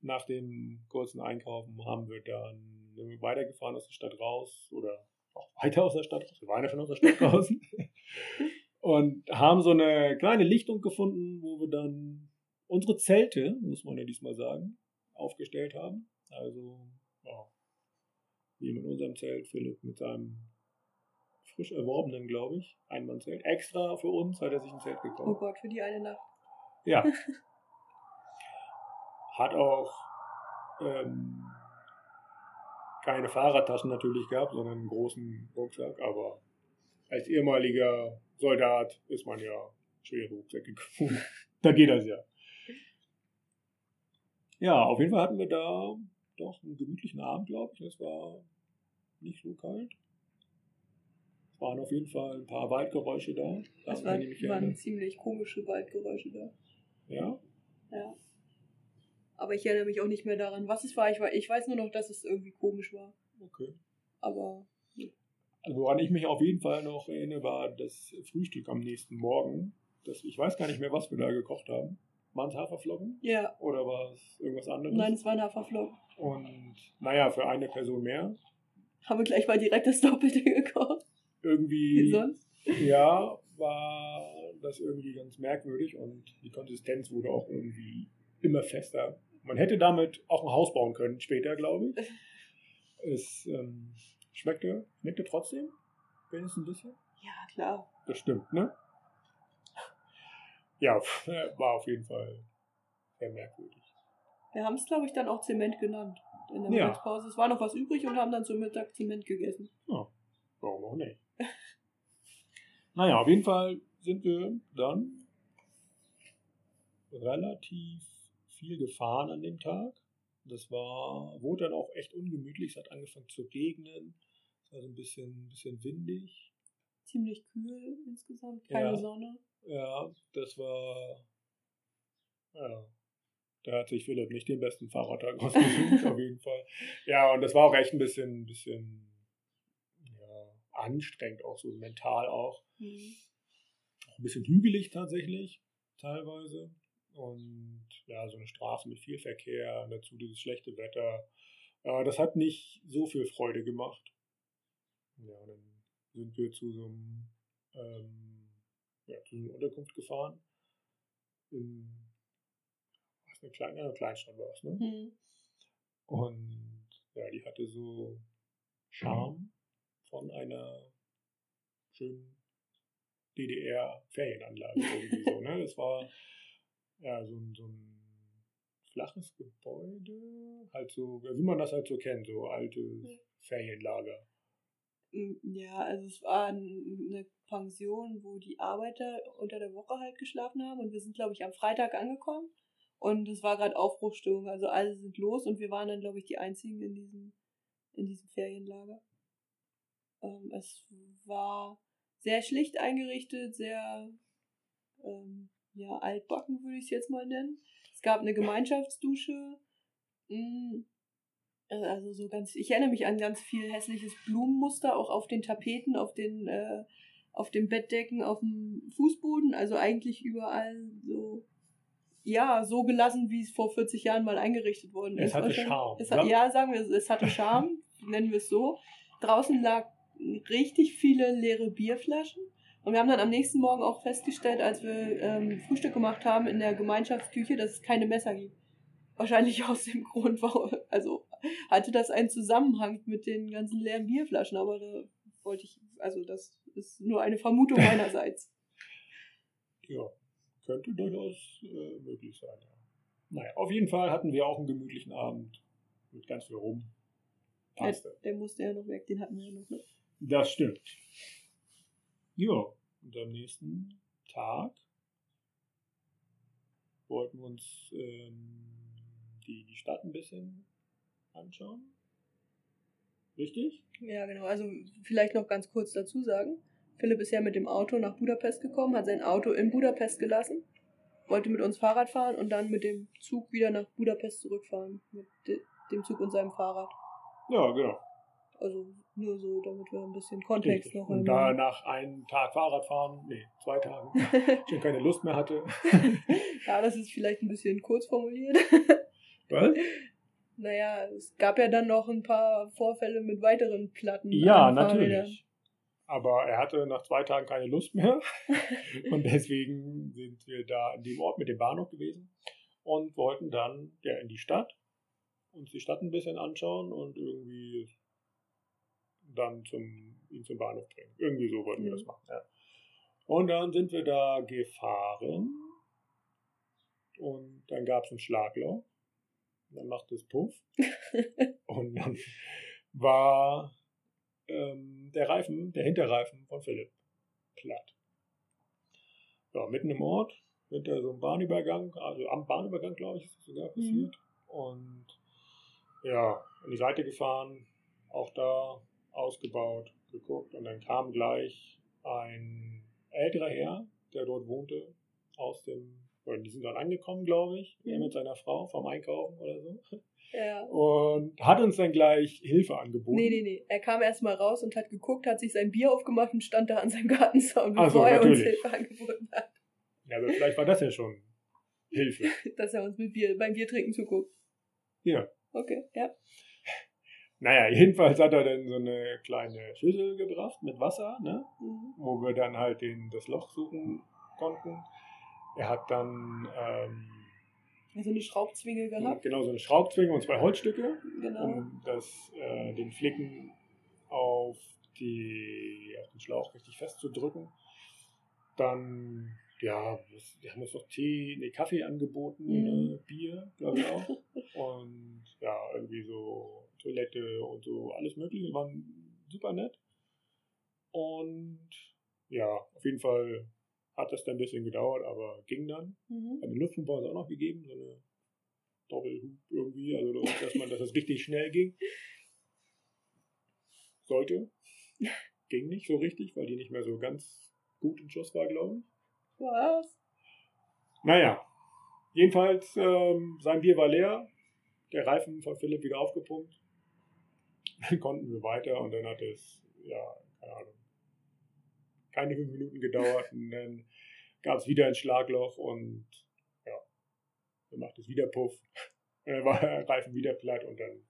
nach dem kurzen Einkaufen haben wir dann weitergefahren aus der Stadt raus oder auch weiter aus der Stadt raus. Wir waren ja schon aus der Stadt draußen. und haben so eine kleine Lichtung gefunden, wo wir dann unsere Zelte, muss man ja diesmal sagen, aufgestellt haben. Also, ja, wie mit unserem Zelt, Philipp mit seinem frisch erworbenen, glaube ich, Einmannzelt. Extra für uns hat er sich ein Zelt gekauft. Oh Gott, für die eine Nacht. Ja. Hat auch ähm, keine Fahrradtaschen natürlich gehabt, sondern einen großen Rucksack. Aber als ehemaliger Soldat ist man ja schwere Rucksäcke gewohnt. da geht das ja. Ja, auf jeden Fall hatten wir da doch einen gemütlichen Abend, glaube ich. Es war nicht so kalt. Es waren auf jeden Fall ein paar Waldgeräusche da. Es war, waren ziemlich komische Waldgeräusche da. Ja? Ja. Aber ich erinnere mich auch nicht mehr daran, was es war. Ich, war, ich weiß nur noch, dass es irgendwie komisch war. Okay. Aber. Also woran ich mich auf jeden Fall noch erinnere, war das Frühstück am nächsten Morgen. Das, ich weiß gar nicht mehr, was wir da gekocht haben. Waren es Haferflocken? Ja. Oder war es irgendwas anderes? Nein, es waren Haferflocken. Und naja, für eine Person mehr. Haben wir gleich mal direkt das Doppelte gekocht. Irgendwie. Wie sonst? Ja, war das irgendwie ganz merkwürdig und die Konsistenz wurde auch irgendwie immer fester. Man hätte damit auch ein Haus bauen können später, glaube ich. Es ähm, schmeckte, schmeckte trotzdem, wenigstens ein bisschen. Ja, klar. Das stimmt, ne? Ja, war auf jeden Fall sehr merkwürdig. Wir haben es, glaube ich, dann auch Zement genannt in der Ja. Mittagspause. Es war noch was übrig und haben dann zum Mittag Zement gegessen. Ja, warum auch nicht? naja, auf jeden Fall sind wir dann relativ viel gefahren an dem Tag. Das war, wurde dann auch echt ungemütlich. Es hat angefangen zu regnen. Es war so ein bisschen, bisschen windig. Ziemlich kühl insgesamt, keine Ja. Sonne. Ja, das war. Ja. Da hat sich Philipp nicht den besten Fahrradtag ausgesucht, auf jeden Fall. Ja, und das war auch echt ein bisschen, bisschen ja, anstrengend, auch so mental auch. Mhm. Auch ein bisschen hügelig tatsächlich, teilweise. Und ja, so eine Straße mit viel Verkehr, dazu dieses schlechte Wetter. Ja, das hat nicht so viel Freude gemacht. Ja, dann sind wir zu so einem, ähm, ja, zu so einer Unterkunft gefahren. In was, eine kleine eine Kleinstadt war es, ne? Mhm. Und ja, die hatte so Charme von einer schönen DDR-Ferienanlage irgendwie so, ne? Das war ja so ein, so ein flaches Gebäude, halt so, wie man das halt so kennt, so altes Ja. Ferienlager. Mm, Ja, also es war eine Pension, wo die Arbeiter unter der Woche halt geschlafen haben und wir sind, glaube ich, am Freitag angekommen und es war gerade Aufbruchstimmung, also alle sind los und wir waren dann, glaube ich, die einzigen in diesem, in diesem Ferienlager. Ähm, es war sehr schlicht eingerichtet, sehr ähm, ja, altbacken würde ich es jetzt mal nennen. Es gab eine Gemeinschaftsdusche. Mm, äh, Also so ganz, ich erinnere mich an ganz viel hässliches Blumenmuster, auch auf den Tapeten, auf den, äh, auf den Bettdecken, auf dem Fußboden, also eigentlich überall so, ja, so gelassen, wie es vor 40 Jahren mal eingerichtet worden Es ist. hatte Charme, Es hat, ne? ja, sagen wir, es- es hatte Charme, nennen wir es so. Draußen lag richtig viele leere Bierflaschen. Und wir haben dann am nächsten Morgen auch festgestellt, als wir ähm, Frühstück gemacht haben in der Gemeinschaftsküche, dass es keine Messer gibt. Wahrscheinlich aus dem Grund, warum, also hatte das einen Zusammenhang mit den ganzen leeren Bierflaschen, aber da wollte ich, also das ist nur eine Vermutung meinerseits. Ja, könnte durchaus äh, möglich sein. Ja. Naja, auf jeden Fall hatten wir auch einen gemütlichen Abend mit ganz viel Rum. passte. Der, der musste ja noch weg, den hatten wir ja noch. Ne? Das stimmt. Ja, und am nächsten Tag wollten wir uns ähm, die, die Stadt ein bisschen anschauen. Richtig? Ja, genau. Also vielleicht noch ganz kurz dazu sagen. Philipp ist ja mit dem Auto nach Budapest gekommen, hat sein Auto in Budapest gelassen, wollte mit uns Fahrrad fahren und dann mit dem Zug wieder nach Budapest zurückfahren. Mit de dem Zug und seinem Fahrrad. Ja, genau. Also nur so, damit wir ein bisschen Kontext Richtig. noch Und da nach einem Tag Fahrradfahren, nee, zwei Tagen, schon keine Lust mehr hatte. ja, das ist vielleicht ein bisschen kurz formuliert. Was? Naja, es gab ja dann noch ein paar Vorfälle mit weiteren Platten. Ja, natürlich. Aber er hatte nach zwei Tagen keine Lust mehr. und deswegen sind wir da in dem Ort mit dem Bahnhof gewesen und wollten dann ja in die Stadt, uns die Stadt ein bisschen anschauen und irgendwie dann zum, ihn zum Bahnhof bringen. Irgendwie so wollten wir Mhm. das machen. Ja. Und dann sind wir da gefahren und dann gab es ein Schlagloch. Dann machte es Puff. Und dann war ähm, der Reifen, der Hinterreifen von Philipp platt. Ja, mitten im Ort, hinter so einem Bahnübergang, also am Bahnübergang, glaube ich, ist das sogar passiert. Und ja, an die Seite gefahren, auch da ausgebaut, geguckt und dann kam gleich ein älterer Herr, der dort wohnte, aus dem, oder die sind dort angekommen, glaube ich, er Mhm. mit seiner Frau vom Einkaufen oder so. ja. Und hat uns dann gleich Hilfe angeboten. Nee, nee, nee. Er kam erstmal raus und hat geguckt, hat sich sein Bier aufgemacht und stand da an seinem Gartenzaun, Ach so, bevor er uns. Hilfe angeboten hat, Ja, aber vielleicht war das ja schon Hilfe. dass er uns mit Bier, beim Biertrinken zuguckt. Ja. Okay, ja. Naja, jedenfalls hat er dann so eine kleine Schüssel gebracht mit Wasser, ne? Mhm. wo wir dann halt den, das Loch suchen konnten. Er hat dann ähm, Also eine Schraubzwinge gehabt. genau so eine Schraubzwinge und zwei Holzstücke, Genau. um das, äh, den Flicken auf, die, auf den Schlauch richtig festzudrücken. Dann, ja, die haben uns noch Tee, nee, Kaffee angeboten, Mhm. ne, Bier, glaube ich auch. und ja, irgendwie so Toilette und so, alles mögliche, waren super nett. Und ja, auf jeden Fall hat das dann ein bisschen gedauert, aber ging dann. Mhm. Eine Luftpumpe auch noch gegeben, so eine Doppelhub irgendwie, also dass man, dass es richtig schnell ging. Sollte. Ging nicht so richtig, weil die nicht mehr so ganz gut in Schuss war, glaube ich. Was? Naja, jedenfalls, ähm, sein Bier war leer, der Reifen von Philipp wieder aufgepumpt. Konnten wir weiter und dann hat es, ja, keine Ahnung, keine fünf Minuten gedauert und dann gab es wieder ein Schlagloch und ja, dann macht es wieder Puff. War der Reifen wieder platt und dann,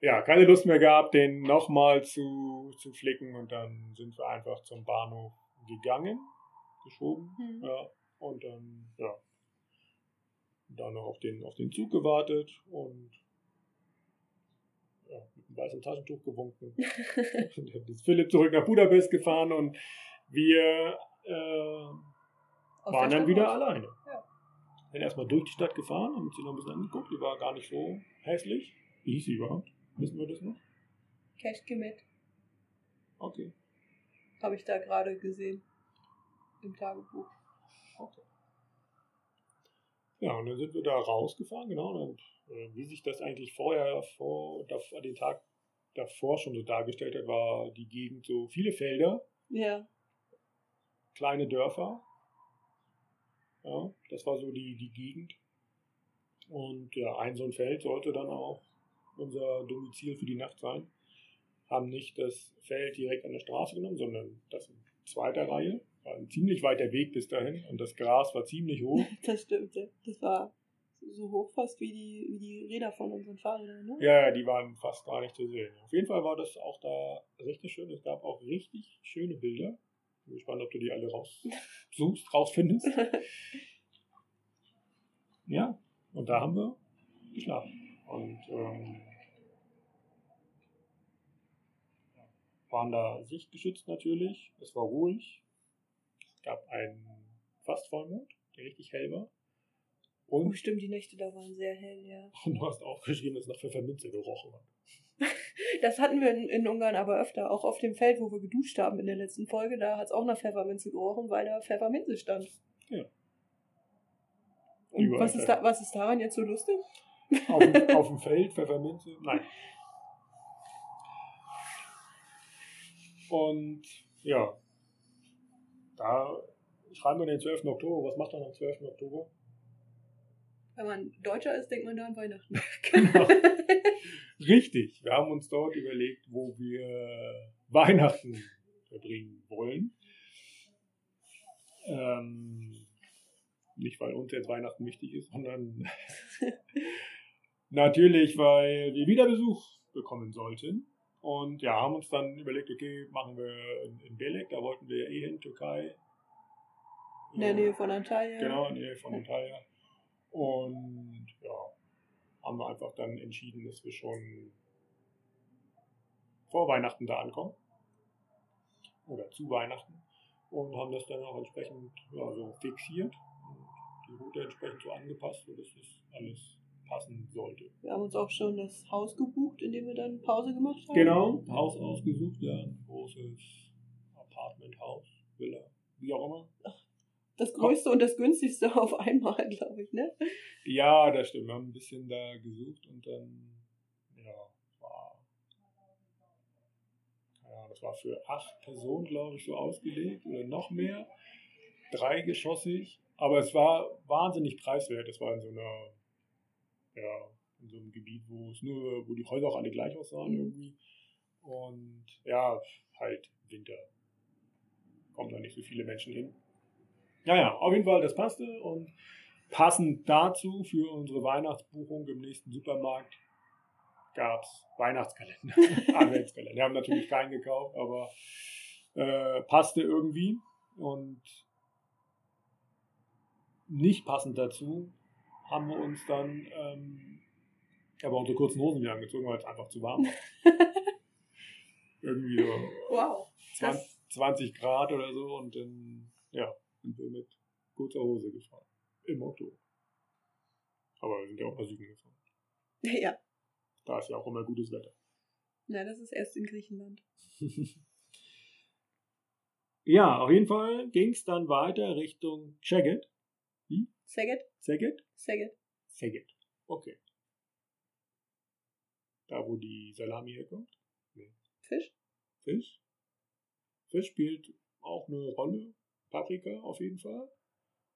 ja, keine Lust mehr gehabt, den nochmal zu, zu flicken und dann sind wir einfach zum Bahnhof gegangen, geschoben. Mhm. Ja, und dann, ja, dann noch auf den, auf den Zug gewartet und weißen Taschentuch gewunken. dann ist Philipp zurück nach Budapest gefahren und wir äh, waren dann wieder raus. alleine. Ja. Dann erstmal durch die Stadt gefahren, haben uns die noch ein bisschen angeguckt. Die war gar nicht so hässlich. Wie hieß sie überhaupt? Wissen wir das noch? Keschkemet Okay. habe ich da gerade gesehen. Im Tagebuch. Ja, und dann sind wir da rausgefahren, genau. Und äh, wie sich das eigentlich vorher, vor, davor, den Tag davor schon so dargestellt hat, war die Gegend so viele Felder, Ja. kleine Dörfer. Ja, das war so die, die Gegend. Und ja, ein so ein Feld sollte dann auch unser Domizil für die Nacht sein. Haben nicht das Feld direkt an der Straße genommen, sondern das in zweiter Reihe. War ein ziemlich weiter Weg bis dahin und das Gras war ziemlich hoch. Das stimmt, ja. Das war so hoch fast wie die, wie die Räder von unseren Fahrrädern, ne? Ja, ja, die waren fast gar nicht zu sehen. Auf jeden Fall war das auch da richtig schön. Es gab auch richtig schöne Bilder. Bin gespannt, ob du die alle raussuchst, rausfindest. Ja, und da haben wir geschlafen. Und ähm, waren da sichtgeschützt natürlich. Es war ruhig. Es gab einen fast Vollmond, der richtig hell war. Und oh, stimmt, die Nächte da waren sehr hell, ja. Und du hast auch geschrieben, dass es nach Pfefferminze gerochen hat. das hatten wir in, in, Ungarn aber öfter, auch auf dem Feld, wo wir geduscht haben in der letzten Folge, da hat es auch nach Pfefferminze gerochen, weil da Pfefferminze stand. Ja. Und was ist, da, was ist daran jetzt so lustig? Auf, auf dem Feld, Pfefferminze? Nein. Und ja, da schreiben wir den 12. Oktober. Was macht man am 12. Oktober? Wenn man Deutscher ist, denkt man da an Weihnachten. Genau. Richtig. Wir haben uns dort überlegt, wo wir Weihnachten verbringen wollen. Ähm, nicht, weil uns jetzt Weihnachten wichtig ist, sondern natürlich, weil wir wieder Besuch bekommen sollten. Und ja, haben uns dann überlegt, okay, machen wir in, in Belek, da wollten wir eh hin, Türkei. In der Nähe von Antalya. Genau, in der Nähe von Antalya. Und ja, haben wir einfach dann entschieden, dass wir schon vor Weihnachten da ankommen. Oder zu Weihnachten. Und haben das dann auch entsprechend ja, so fixiert. Und die Route entsprechend so angepasst, sodass das alles passen sollte. Wir haben uns auch schon das Haus gebucht, in dem wir dann Pause gemacht haben. Genau, Haus ausgesucht, ja, ein großes Apartmenthaus, Villa, wie auch immer. Das größte und das günstigste auf einmal, glaube ich, ne? Ja, das stimmt. Wir haben ein bisschen da gesucht und dann, ja, war, ja, das war für acht Personen, glaube ich, so ausgelegt oder noch mehr. Dreigeschossig, aber es war wahnsinnig preiswert. Es war in so einer ja, in so einem Gebiet, wo es nur, wo die Häuser auch alle gleich aussahen mhm. irgendwie. Und ja, halt Winter. Kommen da nicht so viele Menschen hin. Naja, auf jeden Fall, das passte und passend dazu für unsere Weihnachtsbuchung im nächsten Supermarkt gab es Weihnachtskalender, Adventskalender. Wir haben natürlich keinen gekauft, aber äh, passte irgendwie und nicht passend dazu haben wir uns dann ähm, aber unsere kurzen Hosen wieder angezogen, weil es einfach zu warm war. Irgendwie so wow, 20, 20, Grad oder so und dann ja, sind wir mit kurzer Hose gefahren. Im Oktober. Aber wir sind ja auch nach Süden gefahren. Ja. Da ist ja auch immer gutes Wetter. Ja, das ist erst in Griechenland. ja, auf jeden Fall ging es dann weiter Richtung Szeged. Wie? Szeged? Szeged? Szeged. Szeged. Okay. Da, wo die Salami herkommt? Nee. Fisch? Fisch? Fisch spielt auch eine Rolle. Paprika auf jeden Fall.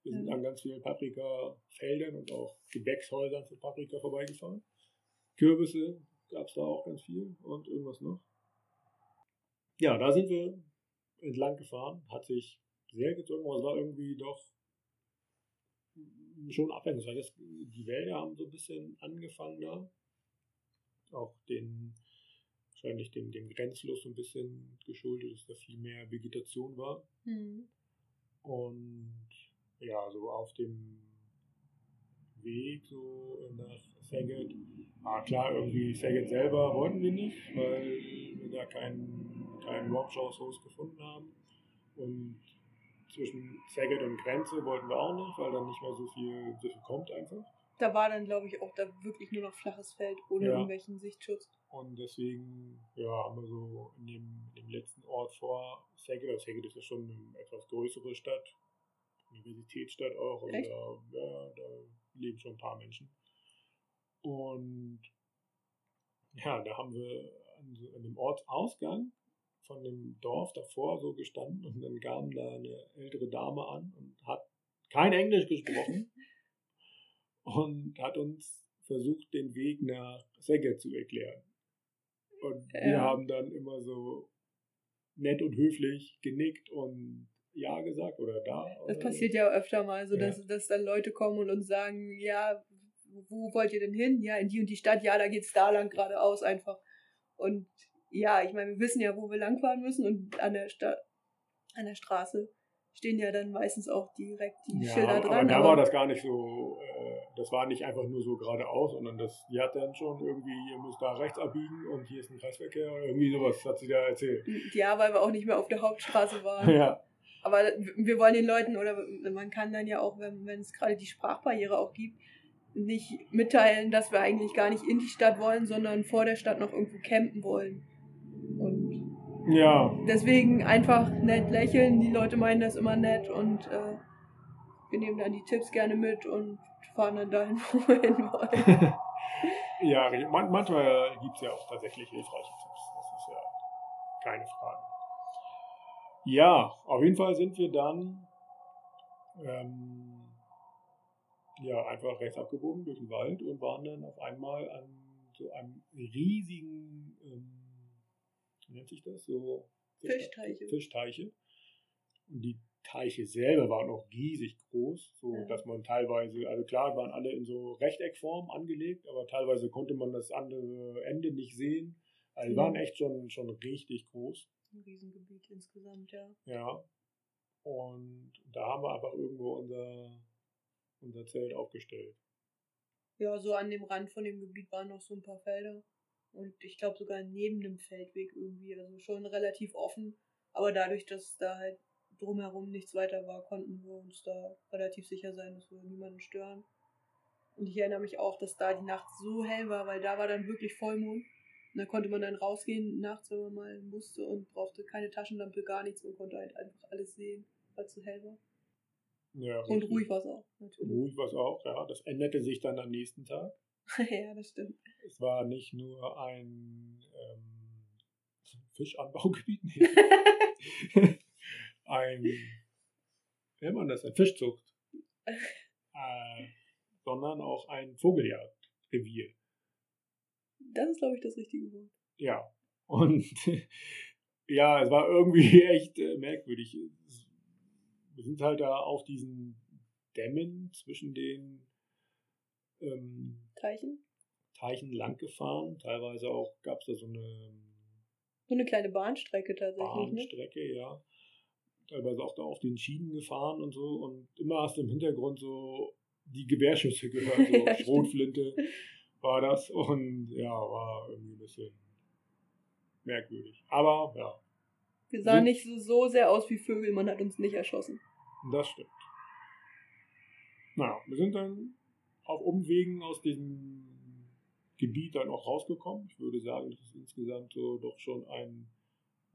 Wir sind mhm. an ganz vielen Paprika-Feldern und auch Gewächshäusern für Paprika vorbeigefahren. Kürbisse gab es da auch ganz viel und irgendwas noch. Ja, da sind wir entlang gefahren. Hat sich sehr gezogen, aber es war irgendwie doch schon abwechslungsreich. Die Wälder haben so ein bisschen angefangen da. Auch den, wahrscheinlich dem, dem Grenzfluss so ein bisschen geschuldet, dass da viel mehr Vegetation war. Mhm. Und ja, so auf dem Weg so nach Saget, ah klar, irgendwie Saget selber wollten wir nicht, weil wir da keinen, keinen Rockshows gefunden haben. Und zwischen Saget und Grenze wollten wir auch nicht, weil dann nicht mehr so viel, so viel kommt einfach. Da war dann, glaube ich, auch da wirklich nur noch flaches Feld ohne ja. irgendwelchen Sichtschutz. Und deswegen ja, haben wir so in dem, in dem letzten Ort vor Saget, also ist ja schon eine etwas größere Stadt, Universitätsstadt auch, und da, ja, da leben schon ein paar Menschen. Und ja, da haben wir an, an dem Ortsausgang von dem Dorf davor so gestanden und dann kam da eine ältere Dame an und hat kein Englisch gesprochen und hat uns versucht, den Weg nach Szeged zu erklären. Und ja. wir haben dann immer so nett und höflich genickt und ja gesagt oder da. Das passiert ja öfter mal, so ja. dass, dass dann Leute kommen und uns sagen, ja, wo wollt ihr denn hin? Ja, in die und die Stadt, ja, da geht's da lang geradeaus einfach. Und ja, ich meine, wir wissen ja, wo wir langfahren müssen und an der Stadt, an der Straße stehen ja dann meistens auch direkt die ja, Schilder dran. Aber da war das gar nicht so, äh, das war nicht einfach nur so geradeaus, sondern das, die hat dann schon irgendwie, ihr müsst da rechts abbiegen und hier ist ein Kreisverkehr oder irgendwie sowas, hat sie da erzählt. Ja, weil wir auch nicht mehr auf der Hauptstraße waren. ja. Aber wir wollen den Leuten, oder man kann dann ja auch, wenn, wenn es gerade die Sprachbarriere auch gibt, nicht mitteilen, dass wir eigentlich gar nicht in die Stadt wollen, sondern vor der Stadt noch irgendwo campen wollen. Ja. deswegen einfach nett lächeln. Die Leute meinen das immer nett und äh, wir nehmen dann die Tipps gerne mit und fahren dann dahin, wo wir hin wollen. ja, man, manchmal gibt es ja auch tatsächlich hilfreiche Tipps. Das ist ja keine Frage. Ja, auf jeden Fall sind wir dann ähm, ja, einfach rechts abgebogen durch den Wald und waren dann auf einmal an so einem riesigen, ähm, wie nennt sich das? So Fischteiche. Fischteiche. Und die Teiche selber waren auch riesig groß, so ja. dass man teilweise, also klar, waren alle in so Rechteckform angelegt, aber teilweise konnte man das andere Ende nicht sehen. Also die waren echt schon, schon richtig groß. Ein Riesengebiet insgesamt, ja. Ja. Und da haben wir einfach irgendwo unser unser Zelt aufgestellt. Ja, so an dem Rand von dem Gebiet waren noch so ein paar Felder. Und ich glaube sogar neben dem Feldweg irgendwie. Also schon relativ offen. Aber dadurch, dass da halt drumherum nichts weiter war, konnten wir uns da relativ sicher sein, dass wir niemanden stören. Und ich erinnere mich auch, dass da die Nacht so hell war, weil da war dann wirklich Vollmond. Und da konnte man dann rausgehen nachts, wenn man mal musste und brauchte keine Taschenlampe, gar nichts und konnte halt einfach alles sehen, weil es so hell war. Ja, und ruhig war es auch, natürlich. Ruhig war es auch, ja. Das änderte sich dann am nächsten Tag. ja, das stimmt. Es war nicht nur ein ähm, Fischanbaugebiet, ein, wie nennt man das, ein Fischzucht, äh, sondern auch ein Vogeljagdrevier. Das ist, glaube ich, das richtige Wort. Ja, und ja, es war irgendwie echt äh, merkwürdig. Wir sind halt da auf diesen Dämmen zwischen den ähm, Teichen? Teichen lang gefahren. Teilweise auch gab es da so eine so eine kleine Bahnstrecke tatsächlich. Ne? Bahnstrecke, ne? ja. Teilweise auch da auf den Schienen gefahren und so. Und immer hast du im Hintergrund so die Gewehrschüsse gehört, so ja, Schrotflinte war das. Und ja, war irgendwie ein bisschen merkwürdig. Aber ja, wir sahen nicht so, so sehr aus wie Vögel, man hat uns nicht erschossen. Das stimmt. Naja, wir sind dann auf Umwegen aus diesem Gebiet dann auch rausgekommen. Ich würde sagen, das ist insgesamt so doch schon ein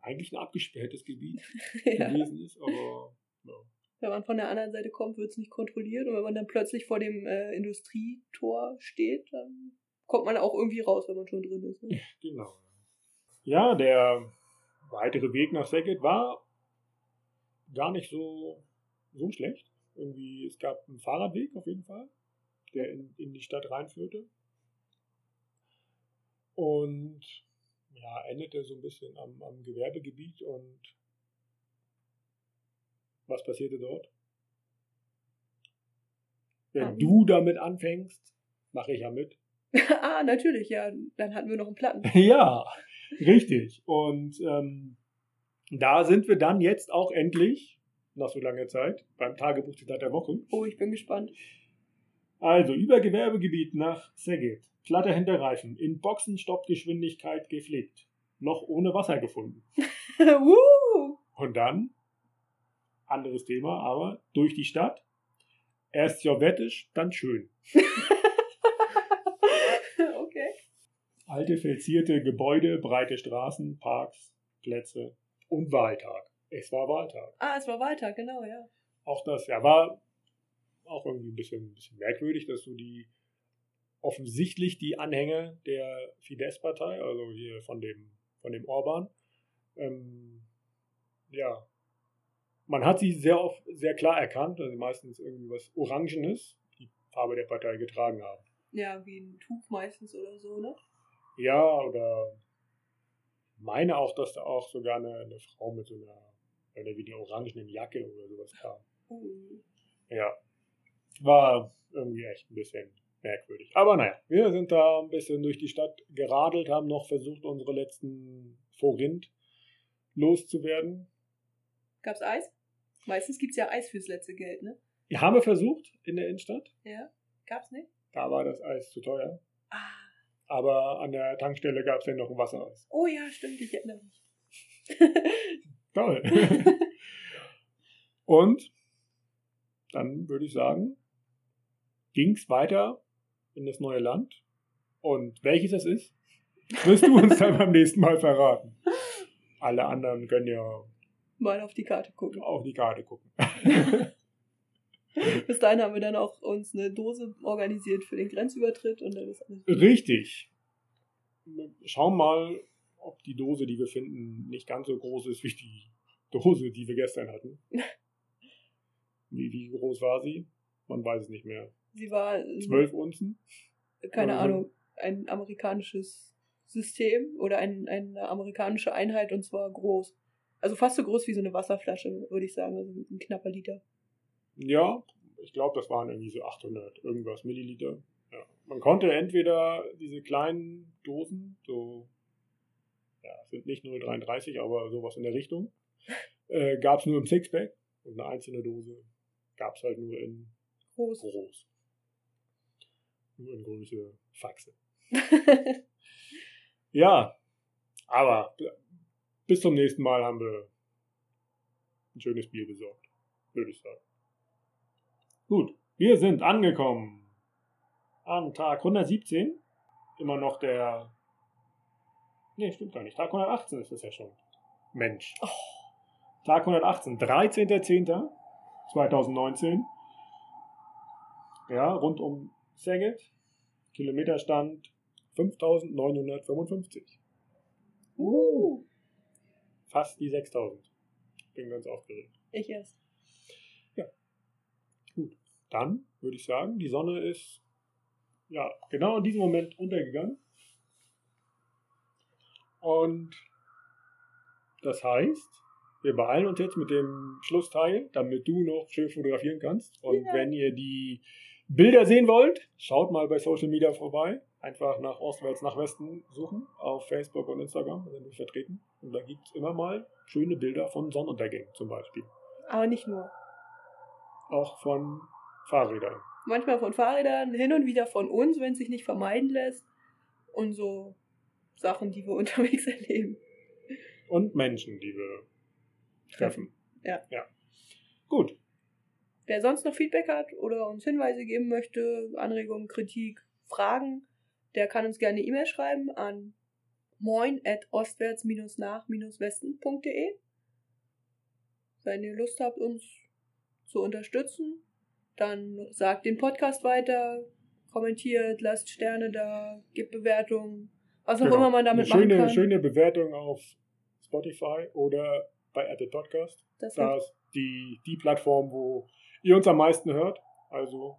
eigentlich ein abgesperrtes Gebiet ja. gewesen ist, aber ja. Wenn man von der anderen Seite kommt, wird es nicht kontrolliert und wenn man dann plötzlich vor dem äh, Industrietor steht, dann kommt man auch irgendwie raus, wenn man schon drin ist. Ne? Genau. Ja, der weitere Weg nach Saget war gar nicht so, so schlecht. Irgendwie, es gab einen Fahrradweg auf jeden Fall, der in, in die Stadt reinführte. Und ja, endete so ein bisschen am, am Gewerbegebiet und was passierte dort? Wenn um. du damit anfängst, mache ich ja mit. ah, natürlich, ja. Dann hatten wir noch einen Platten. ja, Richtig. Und ähm, da sind wir dann jetzt auch endlich, nach so langer Zeit, beim Tagebuchzitat der Woche. Oh, ich bin gespannt. Also, über Gewerbegebiet nach Szeged. Platte Hinterreifen. In Boxenstoppgeschwindigkeit gepflegt. Noch ohne Wasser gefunden. Und dann, anderes Thema, aber durch die Stadt. Erst sowjetisch, dann schön. alte verzierte Gebäude, breite Straßen, Parks, Plätze und Wahltag. Es war Wahltag. Ah, es war Wahltag, genau, ja. Auch das, ja, war auch irgendwie ein bisschen, ein bisschen merkwürdig, dass du die offensichtlich die Anhänger der Fidesz-Partei, also hier von dem, von dem Orban, ähm, ja, man hat sie sehr oft, sehr klar erkannt, also meistens irgendwie was Orangenes, die Farbe der Partei getragen haben. Ja, wie ein Tuch meistens oder so, ne? Ja, oder meine auch, dass da auch sogar eine, eine Frau mit so einer, oder wie die orangenen Jacke oder sowas kam. Mhm. Ja. War irgendwie echt ein bisschen merkwürdig. Aber naja, wir sind da ein bisschen durch die Stadt geradelt, haben noch versucht, unsere letzten Forint loszuwerden. Gab's Eis? Meistens gibt's ja Eis fürs letzte Geld, ne? Ja, haben wir versucht in der Innenstadt. Ja. Gab's nicht? Da war das Eis zu teuer. Ah. Aber an der Tankstelle gab es ja noch ein Wassereis. Oh ja, stimmt, ich erinnere mich. Toll. Und dann würde ich sagen, ging es weiter in das neue Land. Und welches es ist, wirst du uns dann beim nächsten Mal verraten. Alle anderen können ja Mal auf die Karte gucken. auf die Karte gucken. Bis dahin haben wir dann auch uns eine Dose organisiert für den Grenzübertritt und dann ist alles. Richtig. Schauen mal, ob die Dose, die wir finden, nicht ganz so groß ist wie die Dose, die wir gestern hatten. Wie, wie groß war sie? Man weiß es nicht mehr. Sie war, Zwölf Unzen? keine oder so. Ahnung, ein amerikanisches System oder ein, eine amerikanische Einheit und zwar groß. Also fast so groß wie so eine Wasserflasche, würde ich sagen. Also ein knapper Liter. Ja, ich glaube, das waren irgendwie so 800 irgendwas Milliliter. Ja. Man konnte entweder diese kleinen Dosen, so, ja, sind nicht 0,33, aber sowas in der Richtung, äh, gab es nur im Sixpack und eine einzelne Dose gab es halt nur in Groß. groß. Nur in Größe Faxe. Ja, aber bis zum nächsten Mal haben wir ein schönes Bier besorgt, würde ich sagen. Gut, wir sind angekommen an Tag 117. Immer noch der. Nee, stimmt gar nicht. Tag 118 ist es ja schon. Mensch. Oh. Tag 118, 13.10.2019. Ja, rund um Saget. Kilometerstand 5955. uh, Fast die 6000. Bin ganz aufgeregt. ich erst. Dann würde ich sagen, die Sonne ist ja genau in diesem Moment untergegangen. Und das heißt, wir beeilen uns jetzt mit dem Schlussteil, damit du noch schön fotografieren kannst. Und Ja. wenn ihr die Bilder sehen wollt, schaut mal bei Social Media vorbei. Einfach nach Ostwärts nach Westen suchen. Auf Facebook und Instagram sind wir vertreten. Und da gibt es immer mal schöne Bilder von Sonnenuntergängen zum Beispiel. Aber nicht nur. Auch von Fahrrädern. Manchmal von Fahrrädern, hin und wieder von uns, wenn es sich nicht vermeiden lässt. Und so Sachen, die wir unterwegs erleben. Und Menschen, die wir treffen. Ja. ja. Gut. Wer sonst noch Feedback hat oder uns Hinweise geben möchte, Anregungen, Kritik, Fragen, der kann uns gerne E-Mail schreiben an moin at ostwärts-nach-westen.de. Wenn ihr Lust habt, uns zu unterstützen, dann sagt den Podcast weiter, kommentiert, lasst Sterne da, gebt Bewertungen, was auch Genau. immer man damit Eine schöne, machen kann. schöne Bewertung auf Spotify oder bei Apple Podcast. das Da ist die, die Plattform, wo ihr uns am meisten hört. Also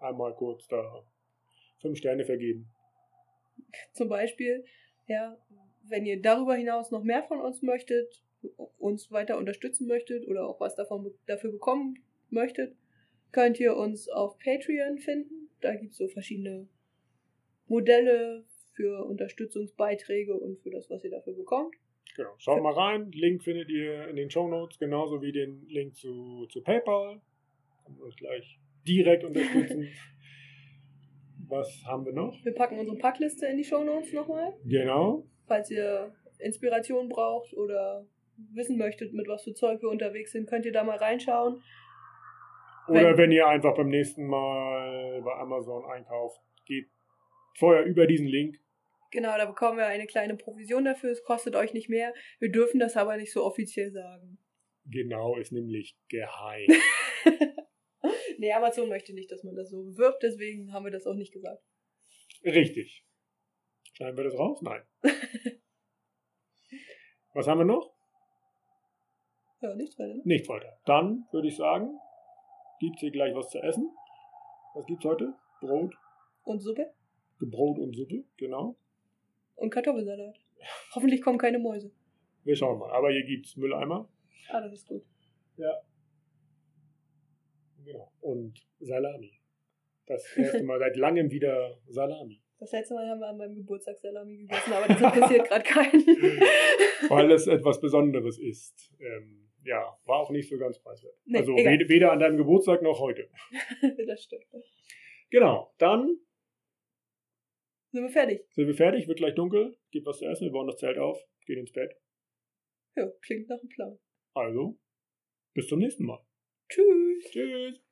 einmal kurz da fünf Sterne vergeben. Zum Beispiel, ja, wenn ihr darüber hinaus noch mehr von uns möchtet, uns weiter unterstützen möchtet oder auch was davon dafür bekommen möchtet, könnt ihr uns auf Patreon finden. Da gibt es so verschiedene Modelle für Unterstützungsbeiträge und für das, was ihr dafür bekommt. Genau. Schaut mal rein. Link findet ihr in den Show Notes, genauso wie den Link zu, zu PayPal. Kann man uns gleich direkt unterstützen. Was haben wir noch? Wir packen unsere Packliste in die Shownotes nochmal, Genau. falls ihr Inspiration braucht oder wissen möchtet, mit was für Zeug wir unterwegs sind, könnt ihr da mal reinschauen. Oder Wenn- wenn ihr einfach beim nächsten Mal bei Amazon einkauft, geht vorher über diesen Link. Genau, da bekommen wir eine kleine Provision dafür. Es kostet euch nicht mehr. Wir dürfen das aber nicht so offiziell sagen. Genau, ist nämlich geheim. nee, Amazon möchte nicht, dass man das so bewirbt, deswegen haben wir das auch nicht gesagt. Richtig. Schneiden wir das raus? Nein. Was haben wir noch? Ja, nichts weiter. Ne? Nichts weiter. Dann würde ich sagen, gibt's hier gleich was zu essen. Was gibt's heute? Brot, Und Suppe Brot und Suppe, genau. und Kartoffelsalat. Hoffentlich kommen keine Mäuse. Wir schauen mal. Aber hier gibt's Mülleimer. Ah, das ist gut. Genau. Und Salami. Das erste Mal seit langem wieder Salami. Das letzte Mal haben wir an meinem Geburtstag Salami gegessen, aber das interessiert gerade keinen. Weil es etwas Besonderes ist. Ähm, ja, war auch nicht so ganz preiswert. Nee, also weder, weder an deinem Geburtstag noch heute. das stimmt. Genau. Dann Sind wir fertig? sind wir fertig, wird gleich dunkel, gibt was zu essen, wir bauen das Zelt auf, gehen ins Bett. Ja, klingt nach einem Plan. Also, Bis zum nächsten Mal. Tschüss. Tschüss.